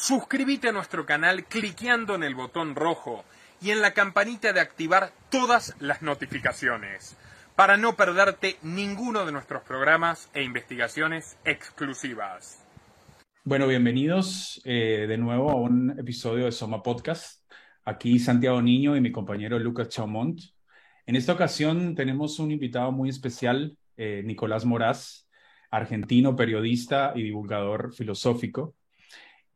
Suscríbete a nuestro canal cliqueando en el botón rojo y en la campanita de activar todas las notificaciones para no perderte ninguno de nuestros programas e investigaciones exclusivas. Bueno, bienvenidos eh, de nuevo a un episodio de Soma Podcast. Aquí Santiago Niño y mi compañero Lucas Chaumont. En esta ocasión tenemos un invitado muy especial, eh, Nicolás Moraz, argentino, periodista y divulgador filosófico.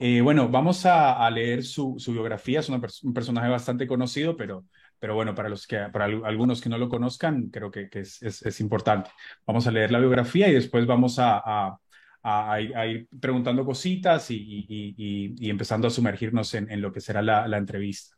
Eh, bueno, vamos a, leer su, biografía. Es un personaje bastante conocido, pero, pero bueno, para, los que, para algunos que no lo conozcan, creo que, es, importante. Vamos a leer la biografía y después vamos a, ir preguntando cositas y, empezando a sumergirnos en, lo que será la, entrevista.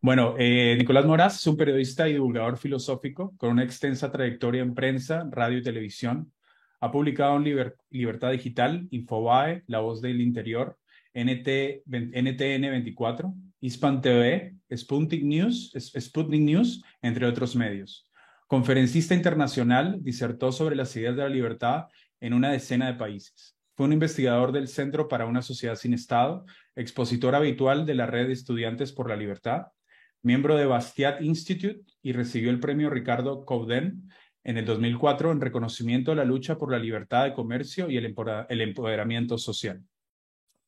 Bueno, eh, Nicolás Moraz es un periodista y divulgador filosófico con una extensa trayectoria en prensa, radio y televisión. Ha publicado en Libertad Digital, Infobae, La Voz del Interior, NT, NTN24, Hispan TV, Sputnik News, Sputnik News, entre otros medios. Conferencista internacional, disertó sobre las ideas de la libertad en una decena de países. Fue un investigador del Centro para una Sociedad sin Estado, expositor habitual de la Red de Estudiantes por la Libertad, miembro de Bastiat Institute y recibió el premio Ricardo Couden en el 2004 en reconocimiento a la lucha por la libertad de comercio y el empoderamiento social.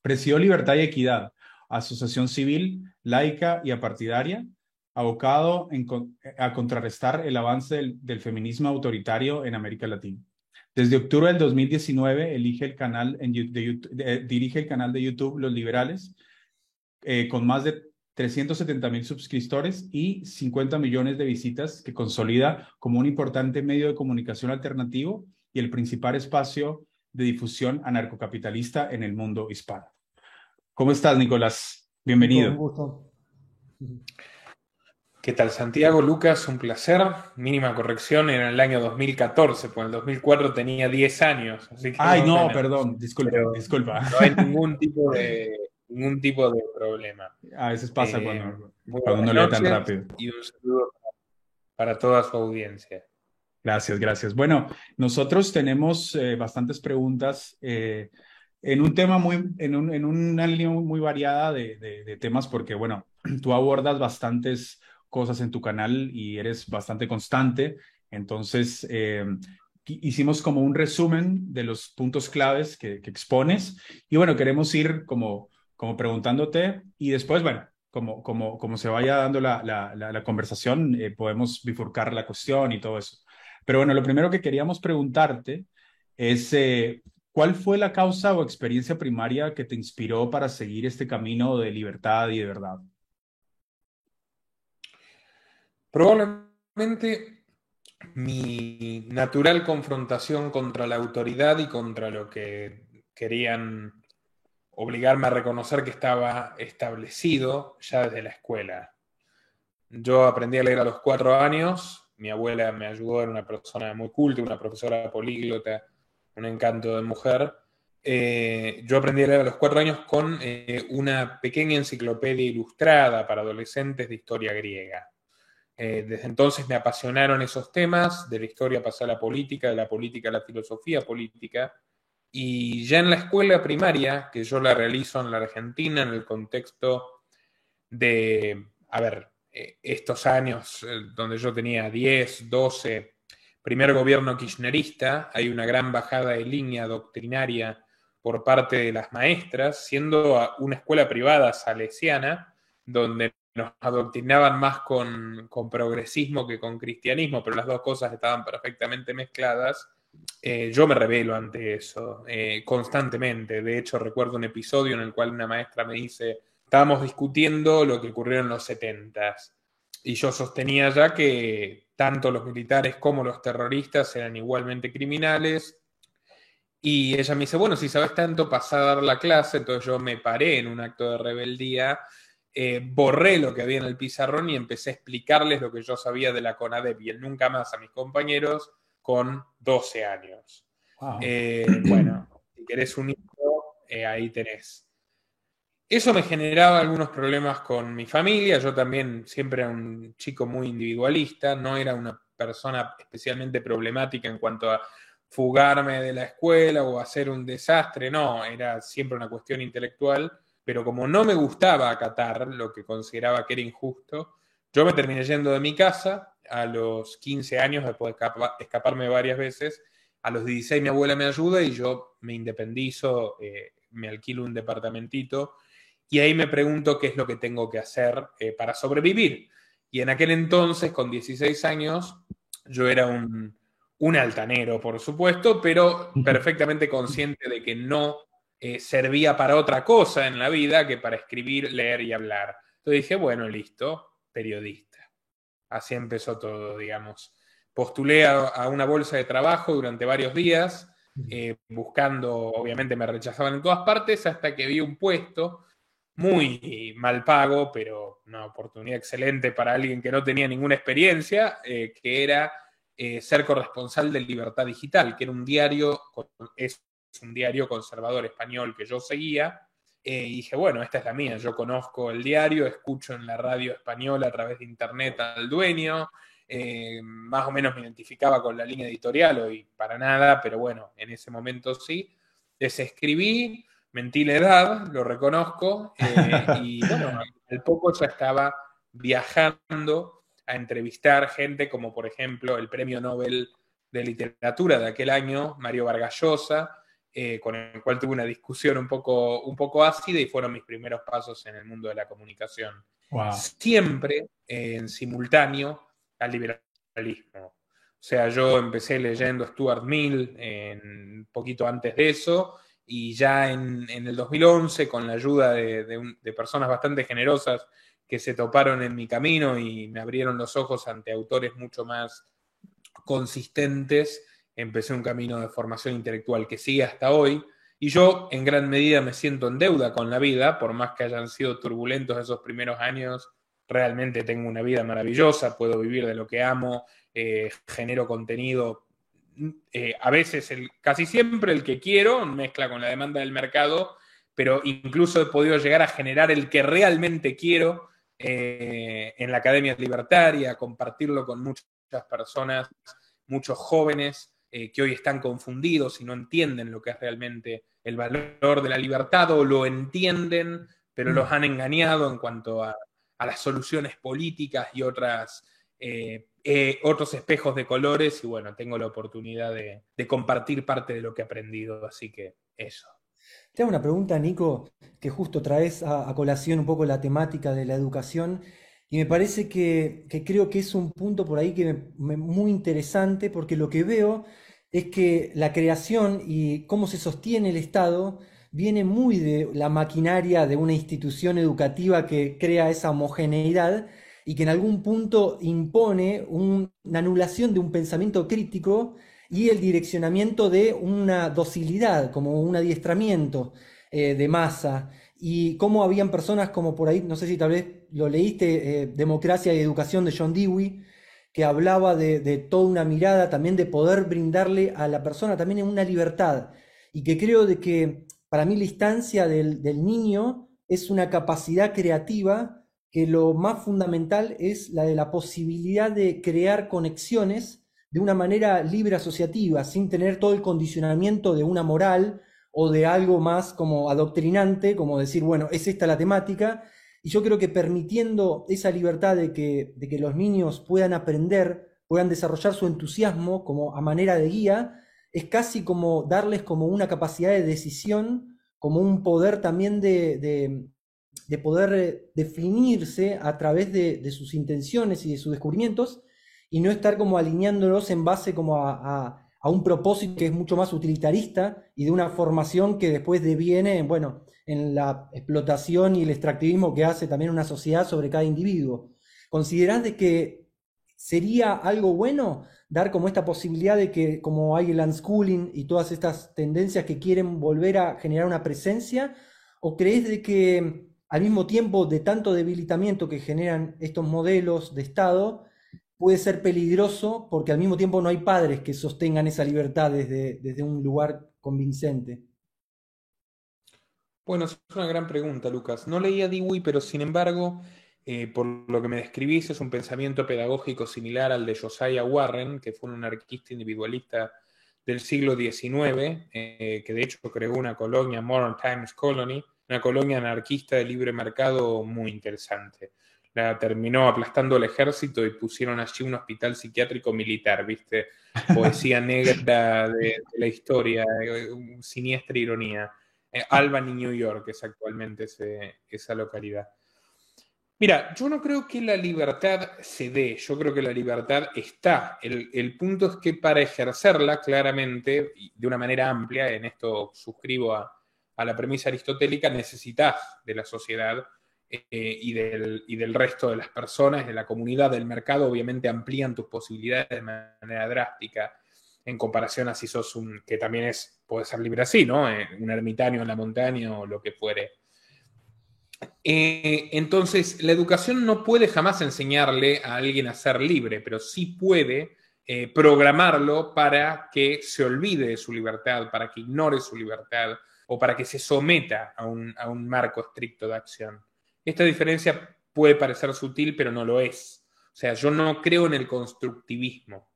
Presidió Libertad y Equidad, asociación civil, laica y apartidaria, abocado a contrarrestar el avance del, feminismo autoritario en América Latina. Desde octubre del 2019 elige el canal de, dirige el canal de YouTube Los Liberales, eh, con más de 370 mil suscriptores y 50 millones de visitas, que consolida como un importante medio de comunicación alternativo y el principal espacio de difusión anarcocapitalista en el mundo hispano. ¿Cómo estás, Nicolás? Bienvenido. Un gusto. ¿Qué tal, Santiago? Lucas, un placer. Mínima corrección en el año 2014, pues en el 2004 tenía 10 años. Ay, no, perdón, disculpa, disculpa. No hay ningún tipo de, ningún tipo de problema. A veces pasa eh, cuando, cuando uno lee tan rápido. Y un saludo para toda su audiencia. Gracias, gracias. Bueno, nosotros tenemos eh, bastantes preguntas eh, en un tema muy, en, un, en una línea muy variada de, de, temas, porque bueno, tú abordas bastantes cosas en tu canal y eres bastante constante. Entonces, eh, hicimos como un resumen de los puntos claves que, que, expones y bueno, queremos ir como, como preguntándote y después, bueno, como, como, como se vaya dando la, la, la, conversación, podemos bifurcar la cuestión y todo eso. Pero bueno, lo primero que queríamos preguntarte es, eh, ¿cuál fue la causa o experiencia primaria que te inspiró para seguir este camino de libertad y de verdad? Probablemente mi natural confrontación contra la autoridad y contra lo que querían obligarme a reconocer que estaba establecido ya desde la escuela. Yo aprendí a leer a los cuatro años mi abuela me ayudó, era una persona muy culta, una profesora políglota, un encanto de mujer. Eh, yo aprendí a leer a los cuatro años con eh, una pequeña enciclopedia ilustrada para adolescentes de historia griega. Eh, desde entonces me apasionaron esos temas, de la historia pasé a la política, de la política a la filosofía política, y ya en la escuela primaria, que yo la realizo en la Argentina en el contexto de, a ver, estos años eh, donde yo tenía 10, 12, primer gobierno kirchnerista, hay una gran bajada de línea doctrinaria por parte de las maestras, siendo una escuela privada salesiana, donde nos adoctrinaban más con, progresismo que con cristianismo, pero las dos cosas estaban perfectamente mezcladas. Eh, yo me revelo ante eso constantemente. De hecho, recuerdo un episodio en el cual una maestra me dice, estábamos discutiendo lo que ocurrió en los 70 y yo sostenía ya que tanto los militares como los terroristas eran igualmente criminales. Y ella me dice, bueno, si sabes tanto, pasa a dar la clase. Entonces yo me paré en un acto de rebeldía, eh, borré lo que había en el pizarrón y empecé a explicarles lo que yo sabía de la CONADEP y el nunca más a mis compañeros con 12 años. Eh, bueno, si querés un hijo, eh, ahí tenés. Eso me generaba algunos problemas con mi familia. Yo también siempre era un chico muy individualista, no era una persona especialmente problemática en cuanto a fugarme de la escuela o hacer un desastre, no, era siempre una cuestión intelectual. pero como no me gustaba acatar lo que consideraba que era injusto, yo me terminé yendo de mi casa a los 15 años, después de escaparme varias veces. A los 16 mi abuela me ayuda y yo me independizo, eh, me alquilo un departamentito y ahí me pregunto qué es lo que tengo que hacer eh, para sobrevivir. Y en aquel entonces, con 16 años, yo era un, un altanero, por supuesto, pero perfectamente consciente de que no eh, servía para otra cosa en la vida que para escribir, leer y hablar. Entonces dije, bueno, listo, periodista. Así empezó todo, digamos. Postulé a, una bolsa de trabajo durante varios días, eh, buscando, obviamente me rechazaban en todas partes, hasta que vi un puesto muy mal pago, pero una oportunidad excelente para alguien que no tenía ninguna experiencia, eh, que era eh, ser corresponsal del Libertad Digital, que era un diario, es un diario conservador español que yo seguía, eh, y dije, bueno, esta es la mía, yo conozco el diario, escucho en la radio española a través de internet al dueño, más o menos me identificaba con la línea editorial, hoy para nada, pero bueno, en ese momento sí. Desescribí, mentí la edad, lo reconozco, eh, y bueno, al poco ya estaba viajando a entrevistar gente como por ejemplo el premio Nobel de Literatura de aquel año, Mario Vargas Llosa, eh, con el cual tuve una discusión un poco, un poco ácida y fueron mis primeros pasos en el mundo de la comunicación. Siempre en simultáneo al liberalismo. O sea, yo empecé leyendo Stuart Mill un poquito antes de eso y ya en, el 2011, con la ayuda de, de, personas bastante generosas que se toparon en mi camino y me abrieron los ojos ante autores mucho más consistentes, empecé un camino de formación intelectual que sigue hasta hoy. Y yo en gran medida me siento en deuda con la vida, por más que hayan sido turbulentos esos primeros años, realmente tengo una vida maravillosa, puedo vivir de lo que amo, eh, genero contenido, eh, a veces, el, casi siempre el que quiero, mezcla con la demanda del mercado, pero incluso he podido llegar a generar el que realmente quiero eh, en la Academia Libertaria, compartirlo con muchas personas, muchos jóvenes, eh, que hoy están confundidos y no entienden lo que es realmente el valor de la libertad o lo entienden, pero los mm. han engañado en cuanto a, las soluciones políticas y otras, eh, eh, otros espejos de colores. Y bueno, tengo la oportunidad de, compartir parte de lo que he aprendido, así que eso. Te hago una pregunta, Nico, que justo traes a, colación un poco la temática de la educación. Y me parece que, creo que es un punto por ahí que muy interesante porque lo que veo es que la creación y cómo se sostiene el Estado viene muy de la maquinaria de una institución educativa que crea esa homogeneidad y que en algún punto impone una anulación de un pensamiento crítico y el direccionamiento de una docilidad, como un adiestramiento eh, de masa y cómo habían personas como por ahí, no sé si tal vez lo leíste, eh, Democracia y Educación de John Dewey, que hablaba de, toda una mirada, también de poder brindarle a la persona también una libertad. Y que creo de que para mí la instancia del, del niño es una capacidad creativa que lo más fundamental es la de la posibilidad de crear conexiones de una manera libre asociativa, sin tener todo el condicionamiento de una moral o de algo más como adoctrinante, como decir, bueno, es esta la temática. Y yo creo que permitiendo esa libertad de que, de que los niños puedan aprender, puedan desarrollar su entusiasmo como a manera de guía, es casi como darles como una capacidad de decisión, como un poder también de, de, poder eh, definirse a través de, de, sus intenciones y de sus descubrimientos, y no estar como alineándolos en base como a a un propósito que es mucho más utilitarista y de una formación que después deviene, bueno, en la explotación y el extractivismo que hace también una sociedad sobre cada individuo. ¿Considerás de que sería algo bueno dar como esta posibilidad de que como hay el unschooling y todas estas tendencias que quieren volver a generar una presencia? ¿O crees de que al mismo tiempo de tanto debilitamiento que generan estos modelos de Estado, puede ser peligroso porque al mismo tiempo no hay padres que sostengan esa libertad desde, desde un lugar convincente. Bueno, es una gran pregunta, Lucas. No leía Dewey, pero sin embargo, eh, por lo que me describís, es un pensamiento pedagógico similar al de Josiah Warren, que fue un anarquista individualista del siglo XIX, eh, que de hecho creó una colonia, Modern Times Colony, una colonia anarquista de libre mercado muy interesante. La terminó aplastando el ejército y pusieron allí un hospital psiquiátrico militar, ¿viste? Poesía negra de, la historia, eh, siniestra ironía. Eh, Albany, New York es actualmente esa localidad. Mira, yo no creo que la libertad se dé, yo creo que la libertad está. El, punto es que para ejercerla claramente, de una manera amplia, en esto suscribo a, la premisa aristotélica, necesitas de la sociedad eh, y, del, y, del, resto de las personas, de la comunidad, del mercado, obviamente amplían tus posibilidades de manera drástica en comparación a si sos un, que también es, puede ser libre así, ¿no? Eh, un ermitaño en la montaña o lo que fuere. Eh, entonces, la educación no puede jamás enseñarle a alguien a ser libre, pero sí puede programarlo para que se olvide de su libertad, para que ignore su libertad o para que se someta a un, marco estricto de acción. Esta diferencia puede parecer sutil, pero no lo es. O sea, yo no creo en el constructivismo.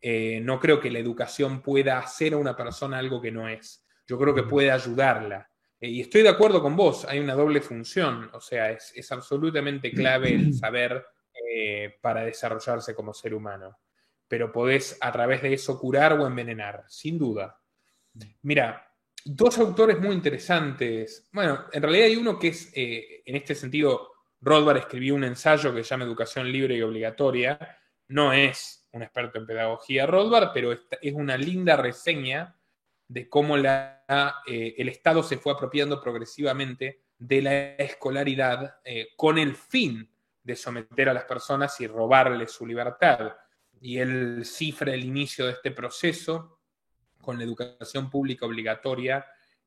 Eh, no creo que la educación pueda hacer a una persona algo que no es. Yo creo que puede ayudarla eh, y estoy de acuerdo con vos, hay una doble función, o sea, es, absolutamente clave el saber eh, para desarrollarse como ser humano, pero podés a través de eso curar o envenenar, sin duda. Mira, dos autores muy interesantes, bueno, en realidad hay uno que es, eh, en este sentido, Rothbard escribió un ensayo que se llama Educación Libre y Obligatoria, no es un experto en pedagogía Rothbard, pero es una linda reseña de cómo eh, el Estado se fue apropiando progresivamente de la escolaridad eh, con el fin de someter a las personas y robarles su libertad. Y él cifra el inicio de este proceso con la educación pública obligatoria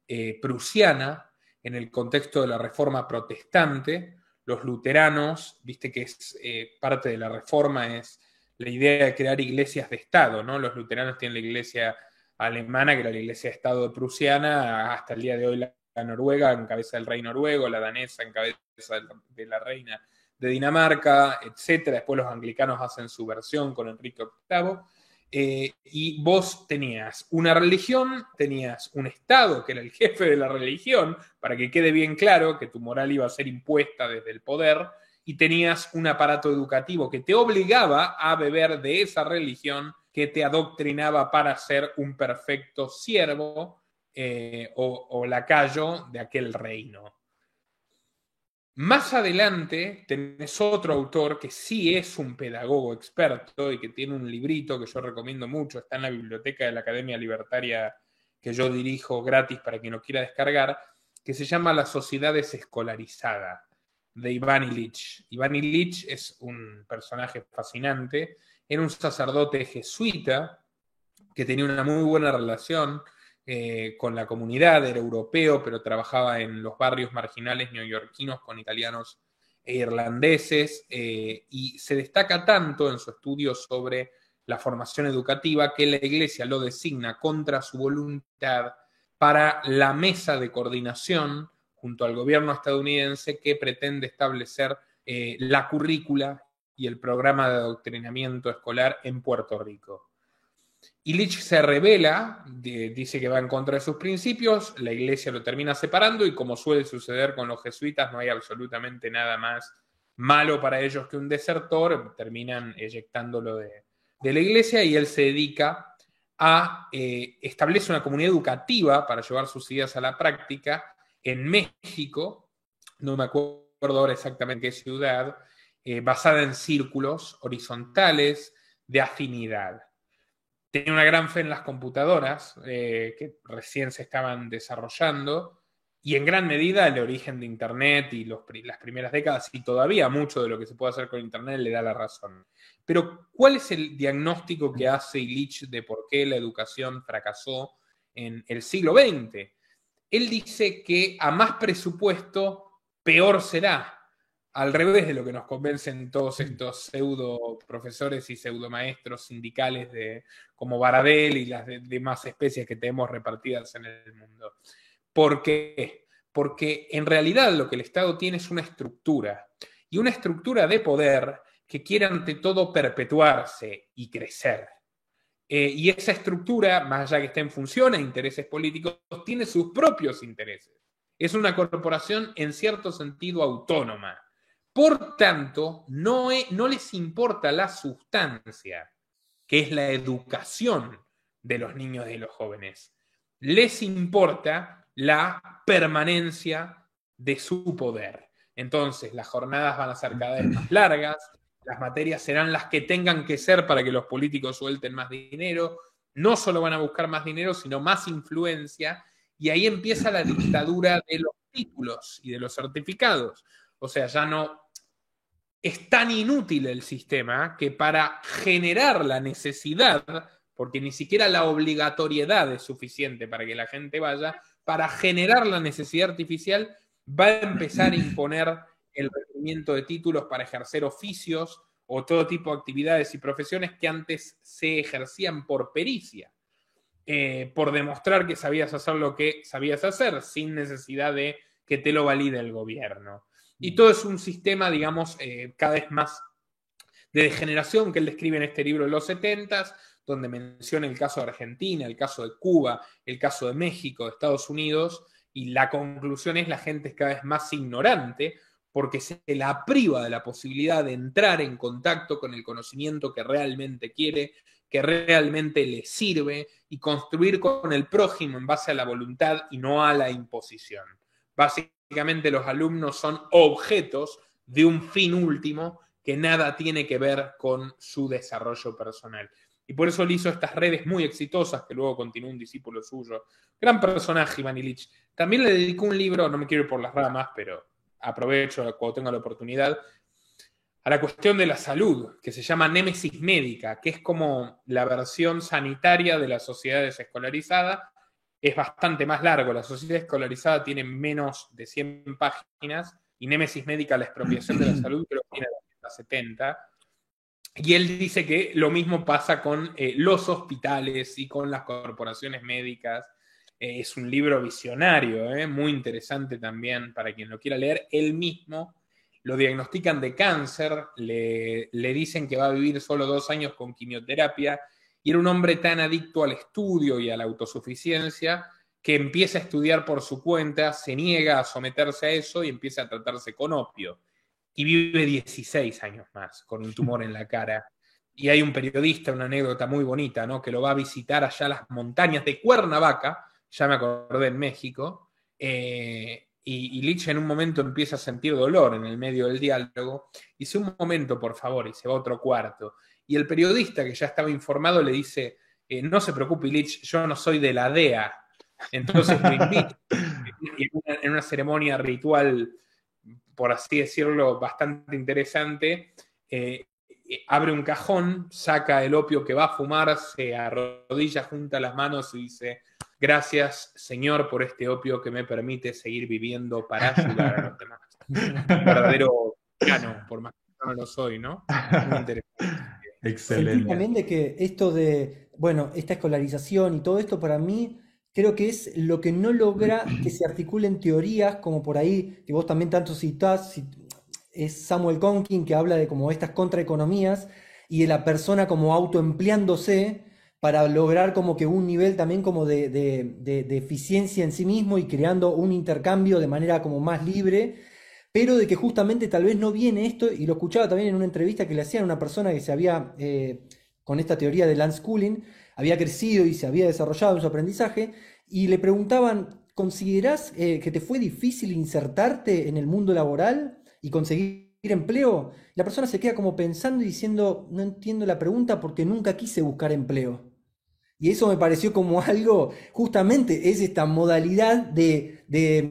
eh, prusiana en el contexto de la reforma protestante. Los luteranos, viste que es parte de la reforma, es la idea de crear iglesias de Estado, ¿no? Los luteranos tienen la iglesia alemana, que era la iglesia de Estado prusiana, hasta el día de hoy la, Noruega en cabeza del rey noruego, la danesa en cabeza de la reina de Dinamarca, etc. Después los anglicanos hacen su versión con Enrique VIII. Eh, y vos tenías una religión, tenías un Estado que era el jefe de la religión, para que quede bien claro que tu moral iba a ser impuesta desde el poder, y tenías un aparato educativo que te obligaba a beber de esa religión que te adoctrinaba para ser un perfecto siervo eh, o, lacayo de aquel reino. Más adelante tenés otro autor que sí es un pedagogo experto y que tiene un librito que yo recomiendo mucho, está en la biblioteca de la Academia Libertaria que yo dirijo gratis para quien lo quiera descargar, que se llama La Sociedad Desescolarizada, de Iván Illich. Iván Illich es un personaje fascinante era un sacerdote jesuita que tenía una muy buena relación eh, con la comunidad, era europeo, pero trabajaba en los barrios marginales neoyorquinos con italianos e irlandeses, eh, y se destaca tanto en su estudio sobre la formación educativa que la Iglesia lo designa contra su voluntad para la mesa de coordinación junto al gobierno estadounidense que pretende establecer eh, la currícula y el programa de adoctrinamiento escolar en Puerto Rico. Illich se revela, dice que va en contra de sus principios, la iglesia lo termina separando y como suele suceder con los jesuitas, no hay absolutamente nada más malo para ellos que un desertor, terminan eyectándolo de, la iglesia y él se dedica a eh, establecer una comunidad educativa para llevar sus ideas a la práctica en México, no me acuerdo ahora exactamente qué ciudad, eh, basada en círculos horizontales de afinidad. Tenía una gran fe en las computadoras eh, que recién se estaban desarrollando y en gran medida el origen de Internet y las primeras décadas y todavía mucho de lo que se puede hacer con Internet le da la razón. Pero ¿cuál es el diagnóstico que hace Illich de por qué la educación fracasó en el siglo XX? Él dice que a más presupuesto, peor será al revés de lo que nos convencen todos estos pseudo profesores y pseudo maestros sindicales de, como Baradel y las demás especies que tenemos repartidas en el mundo. ¿Por qué? Porque en realidad lo que el Estado tiene es una estructura y una estructura de poder que quiere ante todo perpetuarse y crecer. Eh, y esa estructura, más allá que esté en función a intereses políticos, tiene sus propios intereses. Es una corporación en cierto sentido autónoma. Por tanto, no, no les importa la sustancia, que es la educación de los niños y de los jóvenes. Les importa la permanencia de su poder. Entonces, las jornadas van a ser cada vez más largas, las materias serán las que tengan que ser para que los políticos suelten más dinero, no solo van a buscar más dinero, sino más influencia, y ahí empieza la dictadura de los títulos y de los certificados. O sea, ya no es tan inútil el sistema que para generar la necesidad, porque ni siquiera la obligatoriedad es suficiente para que la gente vaya, para generar la necesidad artificial va a empezar a imponer el requerimiento de títulos para ejercer oficios o todo tipo de actividades y profesiones que antes se ejercían por pericia, eh, por demostrar que sabías hacer lo que sabías hacer sin necesidad de que te lo valide el gobierno. Y todo es un sistema, digamos, eh, cada vez más de degeneración que él describe en este libro de los 70 donde menciona el caso de Argentina, el caso de Cuba, el caso de México, de Estados Unidos, y la conclusión es la gente es cada vez más ignorante porque se la priva de la posibilidad de entrar en contacto con el conocimiento que realmente quiere, que realmente le sirve y construir con el prójimo en base a la voluntad y no a la imposición. Básicamente los alumnos son objetos de un fin último que nada tiene que ver con su desarrollo personal. Y por eso él hizo estas redes muy exitosas, que luego continuó un discípulo suyo. Gran personaje, Iván Illich. También le dedicó un libro, no me quiero ir por las ramas, pero aprovecho cuando tenga la oportunidad, a la cuestión de la salud, que se llama Némesis Médica, que es como la versión sanitaria de la sociedad desescolarizada. Es bastante más largo. La sociedad escolarizada tiene menos de 100 páginas y Némesis Médica, la expropiación de la salud, creo que tiene 70. Y él dice que lo mismo pasa con eh, los hospitales y con las corporaciones médicas eh, es un libro visionario, eh, muy interesante también para quien lo quiera leer. Él mismo lo diagnostican de cáncer, le, le dicen que va a vivir solo dos años con quimioterapia y era un hombre tan adicto al estudio y a la autosuficiencia que empieza a estudiar por su cuenta, se niega a someterse a eso y empieza a tratarse con opio. Y vive 16 años más con un tumor en la cara. Y hay un periodista, una anécdota muy bonita, ¿no? Que lo va a visitar allá a las montañas de Cuernavaca, ya me acordé en México, eh, y, y Lich en un momento empieza a sentir dolor en el medio del diálogo, dice un momento, por favor, y se va a otro cuarto. Y el periodista que ya estaba informado le dice, eh, no se preocupe, Lich, yo no soy de la DEA. Entonces lo invita en una, ceremonia ritual, por así decirlo, bastante interesante. Eh, abre un cajón, saca el opio que va a fumar, se arrodilla, junta las manos y dice, Gracias, Señor, por este opio que me permite seguir viviendo para ayudar a los demás. Un verdadero piano, por más que no lo soy, ¿no? Muy interesante. Excelente. también de que esto de, bueno, esta escolarización y todo esto para mí creo que es lo que no logra que se articulen teorías como por ahí, que vos también tanto citás, es Samuel Conkin que habla de como estas contraeconomías y de la persona como autoempleándose para lograr como que un nivel también como de, eficiencia en sí mismo y creando un intercambio de manera como más libre, pero de que justamente tal vez no viene esto, y lo escuchaba también en una entrevista que le hacían a una persona que se había, eh, con esta teoría de schooling había crecido y se había desarrollado en su aprendizaje, y le preguntaban, ¿considerás eh, que te fue difícil insertarte en el mundo laboral y conseguir empleo? La persona se queda como pensando y diciendo, no entiendo la pregunta porque nunca quise buscar empleo. Y eso me pareció como algo, justamente es esta modalidad de,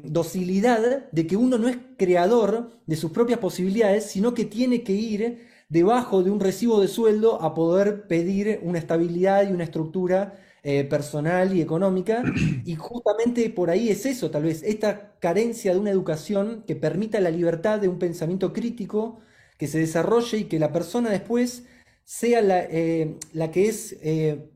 docilidad, de que uno no es creador de sus propias posibilidades, sino que tiene que ir debajo de un recibo de sueldo a poder pedir una estabilidad y una estructura eh, personal y económica. Y justamente por ahí es eso, tal vez, esta carencia de una educación que permita la libertad de un pensamiento crítico que se desarrolle y que la persona después sea la, eh, la que es... Eh,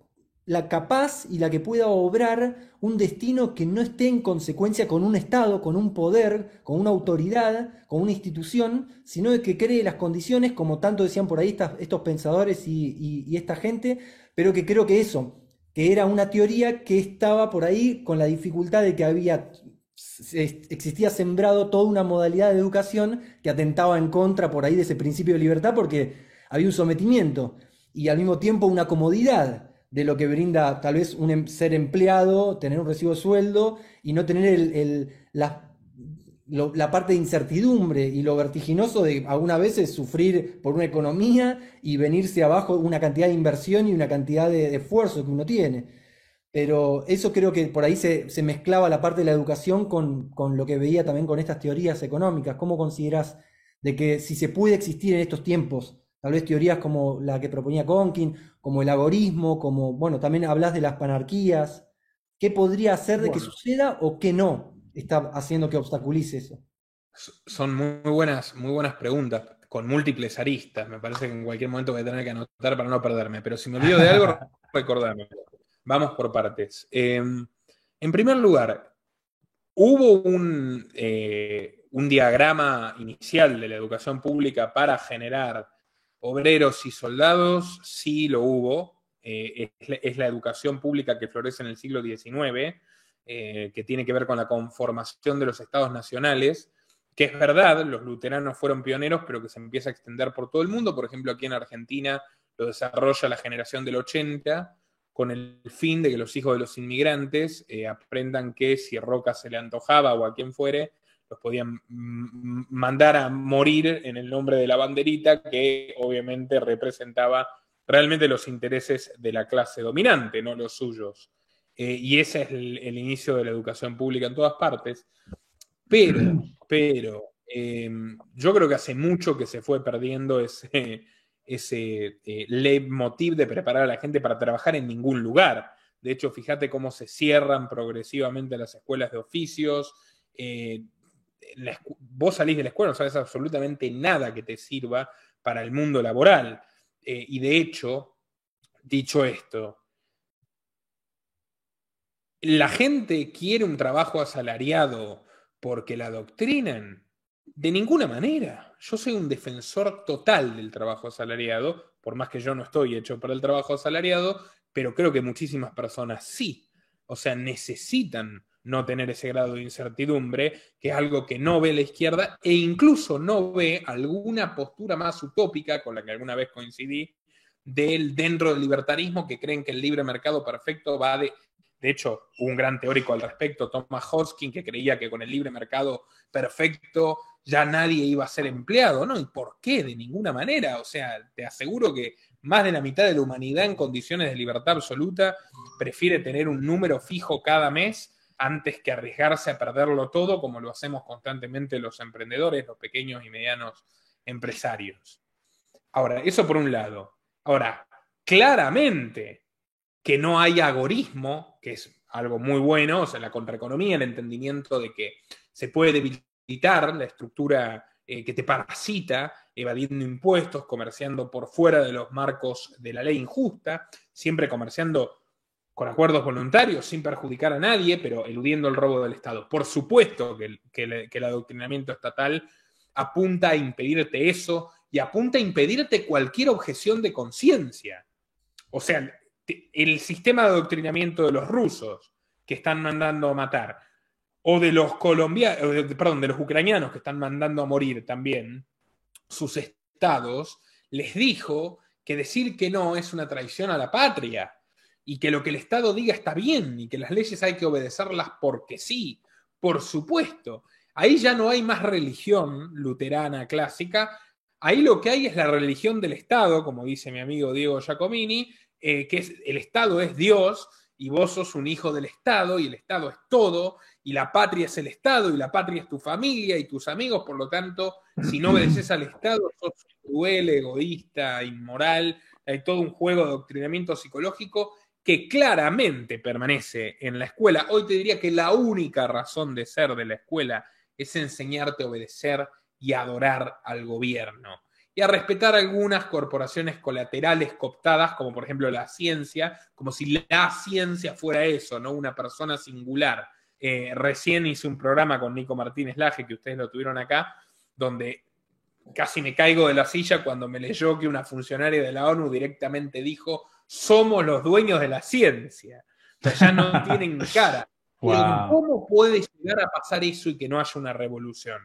la capaz y la que pueda obrar un destino que no esté en consecuencia con un Estado, con un poder, con una autoridad, con una institución, sino que cree las condiciones, como tanto decían por ahí estos pensadores y, esta gente, pero que creo que eso, que era una teoría que estaba por ahí con la dificultad de que había existía sembrado toda una modalidad de educación que atentaba en contra por ahí de ese principio de libertad porque había un sometimiento y al mismo tiempo una comodidad de lo que brinda tal vez un em, ser empleado, tener un recibo de sueldo y no tener el, la, la, parte de incertidumbre y lo vertiginoso de algunas veces sufrir por una economía y venirse abajo una cantidad de inversión y una cantidad de, esfuerzo que uno tiene. Pero eso creo que por ahí se, mezclaba la parte de la educación con, con, lo que veía también con estas teorías económicas. ¿Cómo consideras de que si se puede existir en estos tiempos Tal vez teorías como la que proponía Conkin, como el agorismo, como, bueno, también hablas de las panarquías. ¿Qué podría hacer de que suceda o qué no está haciendo que obstaculice eso? Son muy buenas, muy buenas preguntas, con múltiples aristas. Me parece que en cualquier momento voy a tener que anotar para no perderme. Pero si me olvido de algo, recordame. Vamos por partes. Em, en primer lugar, hubo un, eh, un diagrama inicial de la educación pública para generar obreros y soldados, sí lo hubo. Eh, es, la, educación pública que florece en el siglo XIX, eh, que tiene que ver con la conformación de los estados nacionales, que es verdad, los luteranos fueron pioneros, pero que se empieza a extender por todo el mundo. Por ejemplo, aquí en Argentina lo desarrolla la generación del 80, con el fin de que los hijos de los inmigrantes eh, aprendan que si Roca se le antojaba o a quien fuere, los podían mandar a morir en el nombre de la banderita que obviamente representaba realmente los intereses de la clase dominante, no los suyos. Eh, y ese es el, inicio de la educación pública en todas partes. Pero, pero, em, yo creo que hace mucho que se fue perdiendo ese, ese eh, leitmotiv de preparar a la gente para trabajar en ningún lugar. De hecho, fíjate cómo se cierran progresivamente las escuelas de oficios. Eh, vos salís de la escuela, no sabes absolutamente nada que te sirva para el mundo laboral. Eh, y de hecho, dicho esto, la gente quiere un trabajo asalariado porque la doctrinan. De ninguna manera. Yo soy un defensor total del trabajo asalariado, por más que yo no estoy hecho para el trabajo asalariado, pero creo que muchísimas personas sí. O sea, necesitan no tener ese grado de incertidumbre, que es algo que no ve la izquierda e incluso no ve alguna postura más utópica con la que alguna vez coincidí del dentro del libertarismo que creen que el libre mercado perfecto va de de hecho, un gran teórico al respecto, Thomas Hoskin, que creía que con el libre mercado perfecto ya nadie iba a ser empleado, ¿no? ¿Y por qué? De ninguna manera. O sea, te aseguro que más de la mitad de la humanidad en condiciones de libertad absoluta prefiere tener un número fijo cada mes antes que arriesgarse a perderlo todo, como lo hacemos constantemente los emprendedores, los pequeños y medianos empresarios. Ahora, eso por un lado. Ahora, claramente que no hay agorismo, que es algo muy bueno, o sea, la contraeconomía, el entendimiento de que se puede debilitar la estructura eh, que te parasita, evadiendo impuestos, comerciando por fuera de los marcos de la ley injusta, siempre comerciando con acuerdos voluntarios, sin perjudicar a nadie, pero eludiendo el robo del Estado. Por supuesto que, el, adoctrinamiento estatal apunta a impedirte eso y apunta a impedirte cualquier objeción de conciencia. O sea, el sistema de adoctrinamiento de los rusos que están mandando a matar, o de los colombianos, perdón, de los ucranianos que están mandando a morir también, sus estados, les dijo que decir que no es una traición a la patria y que lo que el Estado diga está bien y que las leyes hay que obedecerlas porque sí, por supuesto. Ahí ya no hay más religión luterana clásica, ahí lo que hay es la religión del Estado, como dice mi amigo Diego Giacomini, eh, que es, el Estado es Dios y vos sos un hijo del Estado y el Estado es todo y la patria es el Estado y la patria es tu familia y tus amigos, por lo tanto, si no obedeces al Estado, sos cruel, egoísta, inmoral, hay todo un juego de adoctrinamiento psicológico que claramente permanece en la escuela. Hoy te diría que la única razón de ser de la escuela es enseñarte a obedecer y adorar al gobierno y a respetar algunas corporaciones colaterales cooptadas, como por ejemplo la ciencia, como si la ciencia fuera eso, ¿no? Una persona singular. Eh, recién hice un programa con Nico Martínez Laje, que ustedes lo tuvieron acá, donde casi me caigo de la silla cuando me leyó que una funcionaria de la ONU directamente dijo somos los dueños de la ciencia. O sea, ya no tienen cara. ¿Cómo puede llegar a pasar eso y que no haya una revolución?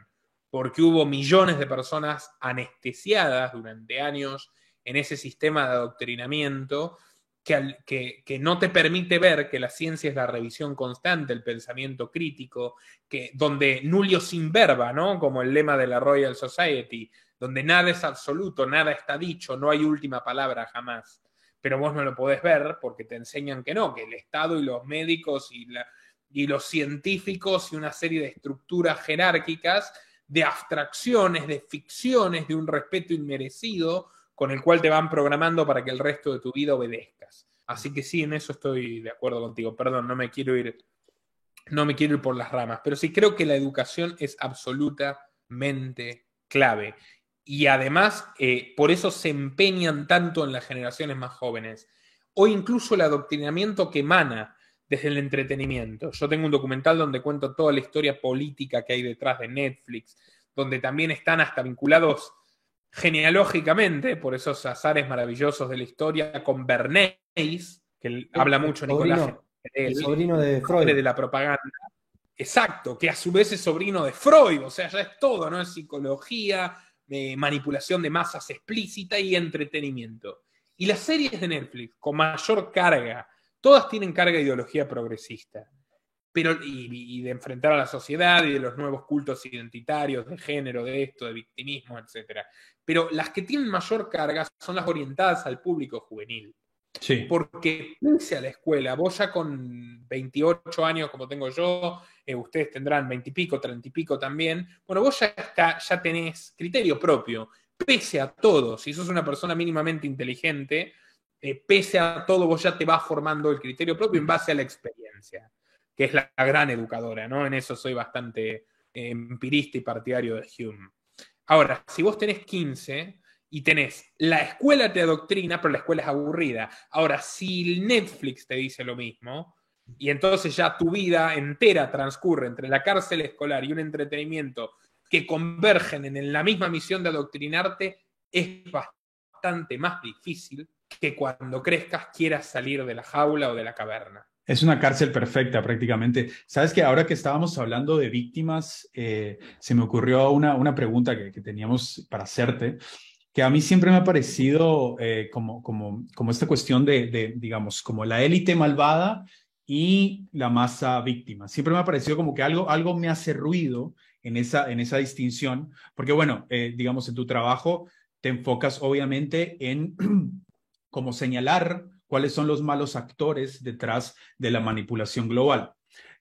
Porque hubo millones de personas anestesiadas durante años en ese sistema de adoctrinamiento que, que, no te permite ver que la ciencia es la revisión constante, el pensamiento crítico, que, donde nulio sin verba, ¿no? Como el lema de la Royal Society, donde nada es absoluto, nada está dicho, no hay última palabra jamás. Pero vos no lo podés ver porque te enseñan que no, que el Estado y los médicos y, y los científicos y una serie de estructuras jerárquicas, de abstracciones, de ficciones, de un respeto inmerecido, con el cual te van programando para que el resto de tu vida obedezcas. Así que sí, en eso estoy de acuerdo contigo. Perdón, no me quiero ir, no me quiero ir por las ramas, pero sí creo que la educación es absolutamente clave. Y además, eh, por eso se empeñan tanto en las generaciones más jóvenes. O incluso el adoctrinamiento que emana desde el entretenimiento. Yo tengo un documental donde cuento toda la historia política que hay detrás de Netflix, donde también están hasta vinculados genealógicamente, por esos azares maravillosos de la historia, con Bernays, que habla mucho Nicolás, el sobrino de Freud. De la propaganda. Exacto, que a su vez es sobrino de Freud, o sea, ya es todo, ¿no? Es psicología, manipulación de masas explícita y entretenimiento. Y las series de Netflix, con mayor carga, todas tienen carga de ideología progresista pero, y, de enfrentar a la sociedad y de los nuevos cultos identitarios, de género, de esto, de victimismo, etc. Pero las que tienen mayor carga son las orientadas al público juvenil. Sí. Porque pese a la escuela, vos ya con 28 años como tengo yo, eh, ustedes tendrán 20 y pico, 30 y pico también, bueno, vos ya, está, ya tenés criterio propio, pese a todo, si sos una persona mínimamente inteligente, eh, pese a todo, vos ya te vas formando el criterio propio en base a la experiencia que es la, gran educadora, ¿no? En eso soy bastante eh, empirista y partidario de Hume. Ahora, si vos tenés 15 y tenés la escuela te adoctrina, pero la escuela es aburrida. Ahora, si Netflix te dice lo mismo, y entonces ya tu vida entera transcurre entre la cárcel escolar y un entretenimiento que convergen en la misma misión de adoctrinarte, es bastante más difícil que cuando crezcas quieras salir de la jaula o de la caverna. Es una cárcel perfecta prácticamente. Sabes que ahora que estábamos hablando de víctimas, eh, se me ocurrió una, una pregunta que, teníamos para hacerte, que a mí siempre me ha parecido eh, como, como, como esta cuestión de, de, digamos, como la élite malvada y la masa víctima. Siempre me ha parecido como que algo, algo me hace ruido en esa, en esa distinción, porque bueno, eh, digamos, en tu trabajo te enfocas obviamente en como señalar cuáles son los malos actores detrás de la manipulación global.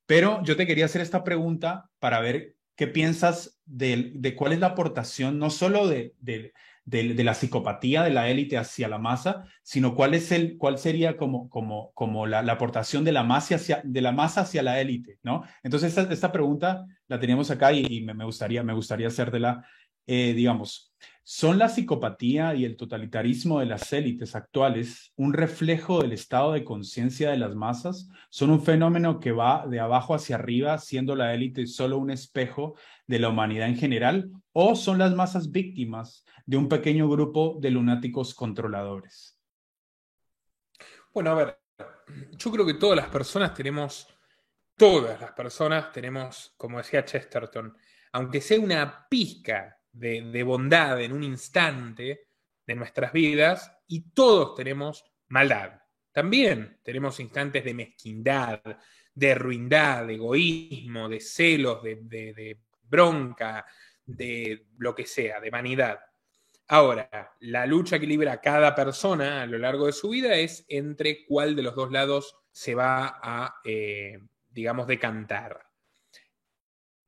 Pero yo te quería hacer esta pregunta para ver qué piensas de, cuál es la aportación no solo de, de, la psicopatía de la élite hacia la masa, sino cuál, es el, cuál sería como, como, como la, aportación de la, masa hacia, de la masa hacia la élite, ¿no? Entonces, esta, pregunta la teníamos acá y, me, gustaría, me gustaría hacértela, eh, digamos, ¿Son la psicopatía y el totalitarismo de las élites actuales un reflejo del estado de conciencia de las masas? ¿Son un fenómeno que va de abajo hacia arriba, siendo la élite solo un espejo de la humanidad en general? ¿O son las masas víctimas de un pequeño grupo de lunáticos controladores? Bueno, a ver, yo creo que todas las personas tenemos, todas las personas tenemos, como decía Chesterton, aunque sea una pizca de, bondad en un instante de nuestras vidas y todos tenemos maldad. También tenemos instantes de mezquindad, de ruindad, de egoísmo, de celos, de, bronca, de lo que sea, de vanidad. Ahora, la lucha que libra cada persona a lo largo de su vida es entre cuál de los dos lados se va a, eh, digamos, decantar.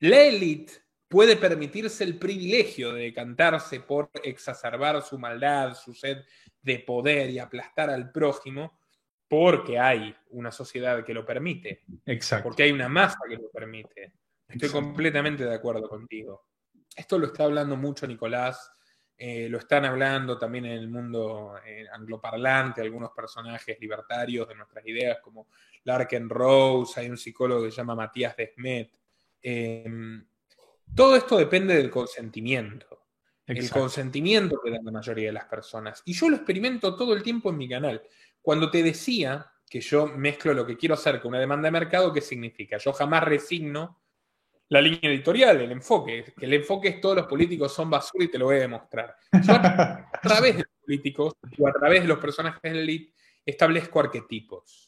La élite puede permitirse el privilegio de decantarse por exacerbar su maldad, su sed de poder y aplastar al prójimo, porque hay una sociedad que lo permite. Exacto. Porque hay una masa que lo permite. Estoy completamente de acuerdo contigo. Esto lo está hablando mucho Nicolás, eh, lo están hablando también en el mundo eh, angloparlante, algunos personajes libertarios de nuestras ideas, como Larken Rose, hay un psicólogo que se llama Matías Desmet. Eh, todo esto depende del consentimiento. El consentimiento que dan la mayoría de las personas. Y yo lo experimento todo el tiempo en mi canal. Cuando te decía que yo mezclo lo que quiero hacer con una demanda de mercado, ¿qué significa? Yo jamás resigno la línea editorial, el enfoque, que el enfoque es todos los políticos son basura y te lo voy a demostrar. a través de los políticos o a través de los personajes de la elite establezco arquetipos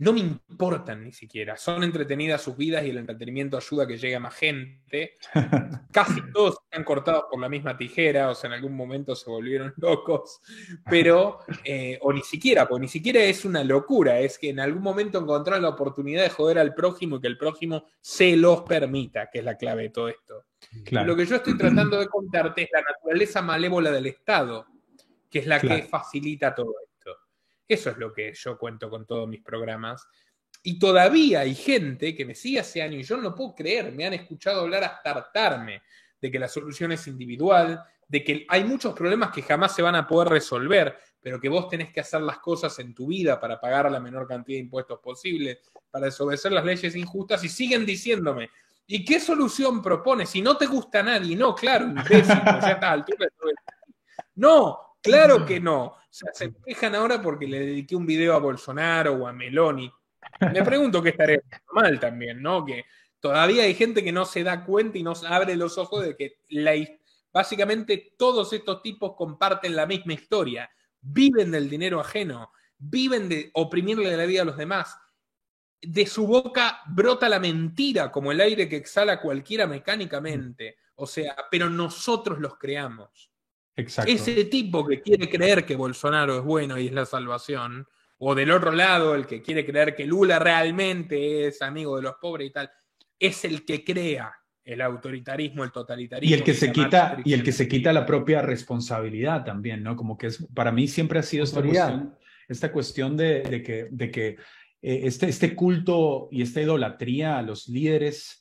no me importan ni siquiera. Son entretenidas sus vidas y el entretenimiento ayuda a que llegue a más gente. Casi todos están cortados por la misma tijera, o sea, en algún momento se volvieron locos, pero, eh, o ni siquiera, porque ni siquiera es una locura, es que en algún momento encontraron la oportunidad de joder al prójimo y que el prójimo se los permita, que es la clave de todo esto. Lo que yo estoy tratando de contarte es la naturaleza malévola del Estado, que es la que facilita todo esto. Eso es lo que yo cuento con todos mis programas. Y todavía hay gente que me sigue hace años y yo no puedo creer, me han escuchado hablar hasta hartarme de que la solución es individual, de que hay muchos problemas que jamás se van a poder resolver, pero que vos tenés que hacer las cosas en tu vida para pagar la menor cantidad de impuestos posible, para desobedecer las leyes injustas y siguen diciéndome, ¿y qué solución propone? Si no te gusta a nadie, no, claro, imbécil, pues ya está altura. No, Claro que no. Sea, se quejan ahora porque le dediqué un video a Bolsonaro o a Meloni. Me pregunto qué estaría mal también, ¿no? Que todavía hay gente que no se da cuenta y no abre los ojos de que básicamente todos estos tipos comparten la misma historia. Viven del dinero ajeno, viven de oprimirle la vida a los demás. De su boca brota la mentira como el aire que exhala cualquiera mecánicamente. O sea, pero nosotros los creamos. Ese tipo que quiere creer que Bolsonaro es bueno y es la salvación, o del otro lado, el que quiere creer que Lula realmente es amigo de los pobres y tal, es el que crea el autoritarismo, el totalitarismo. Y el que se quita, y el que se quita la propia responsabilidad también, ¿no? Como que es, para mí siempre ha sido esta cuestión, esta cuestión de, que, de que eh, este, este culto y esta idolatría a los líderes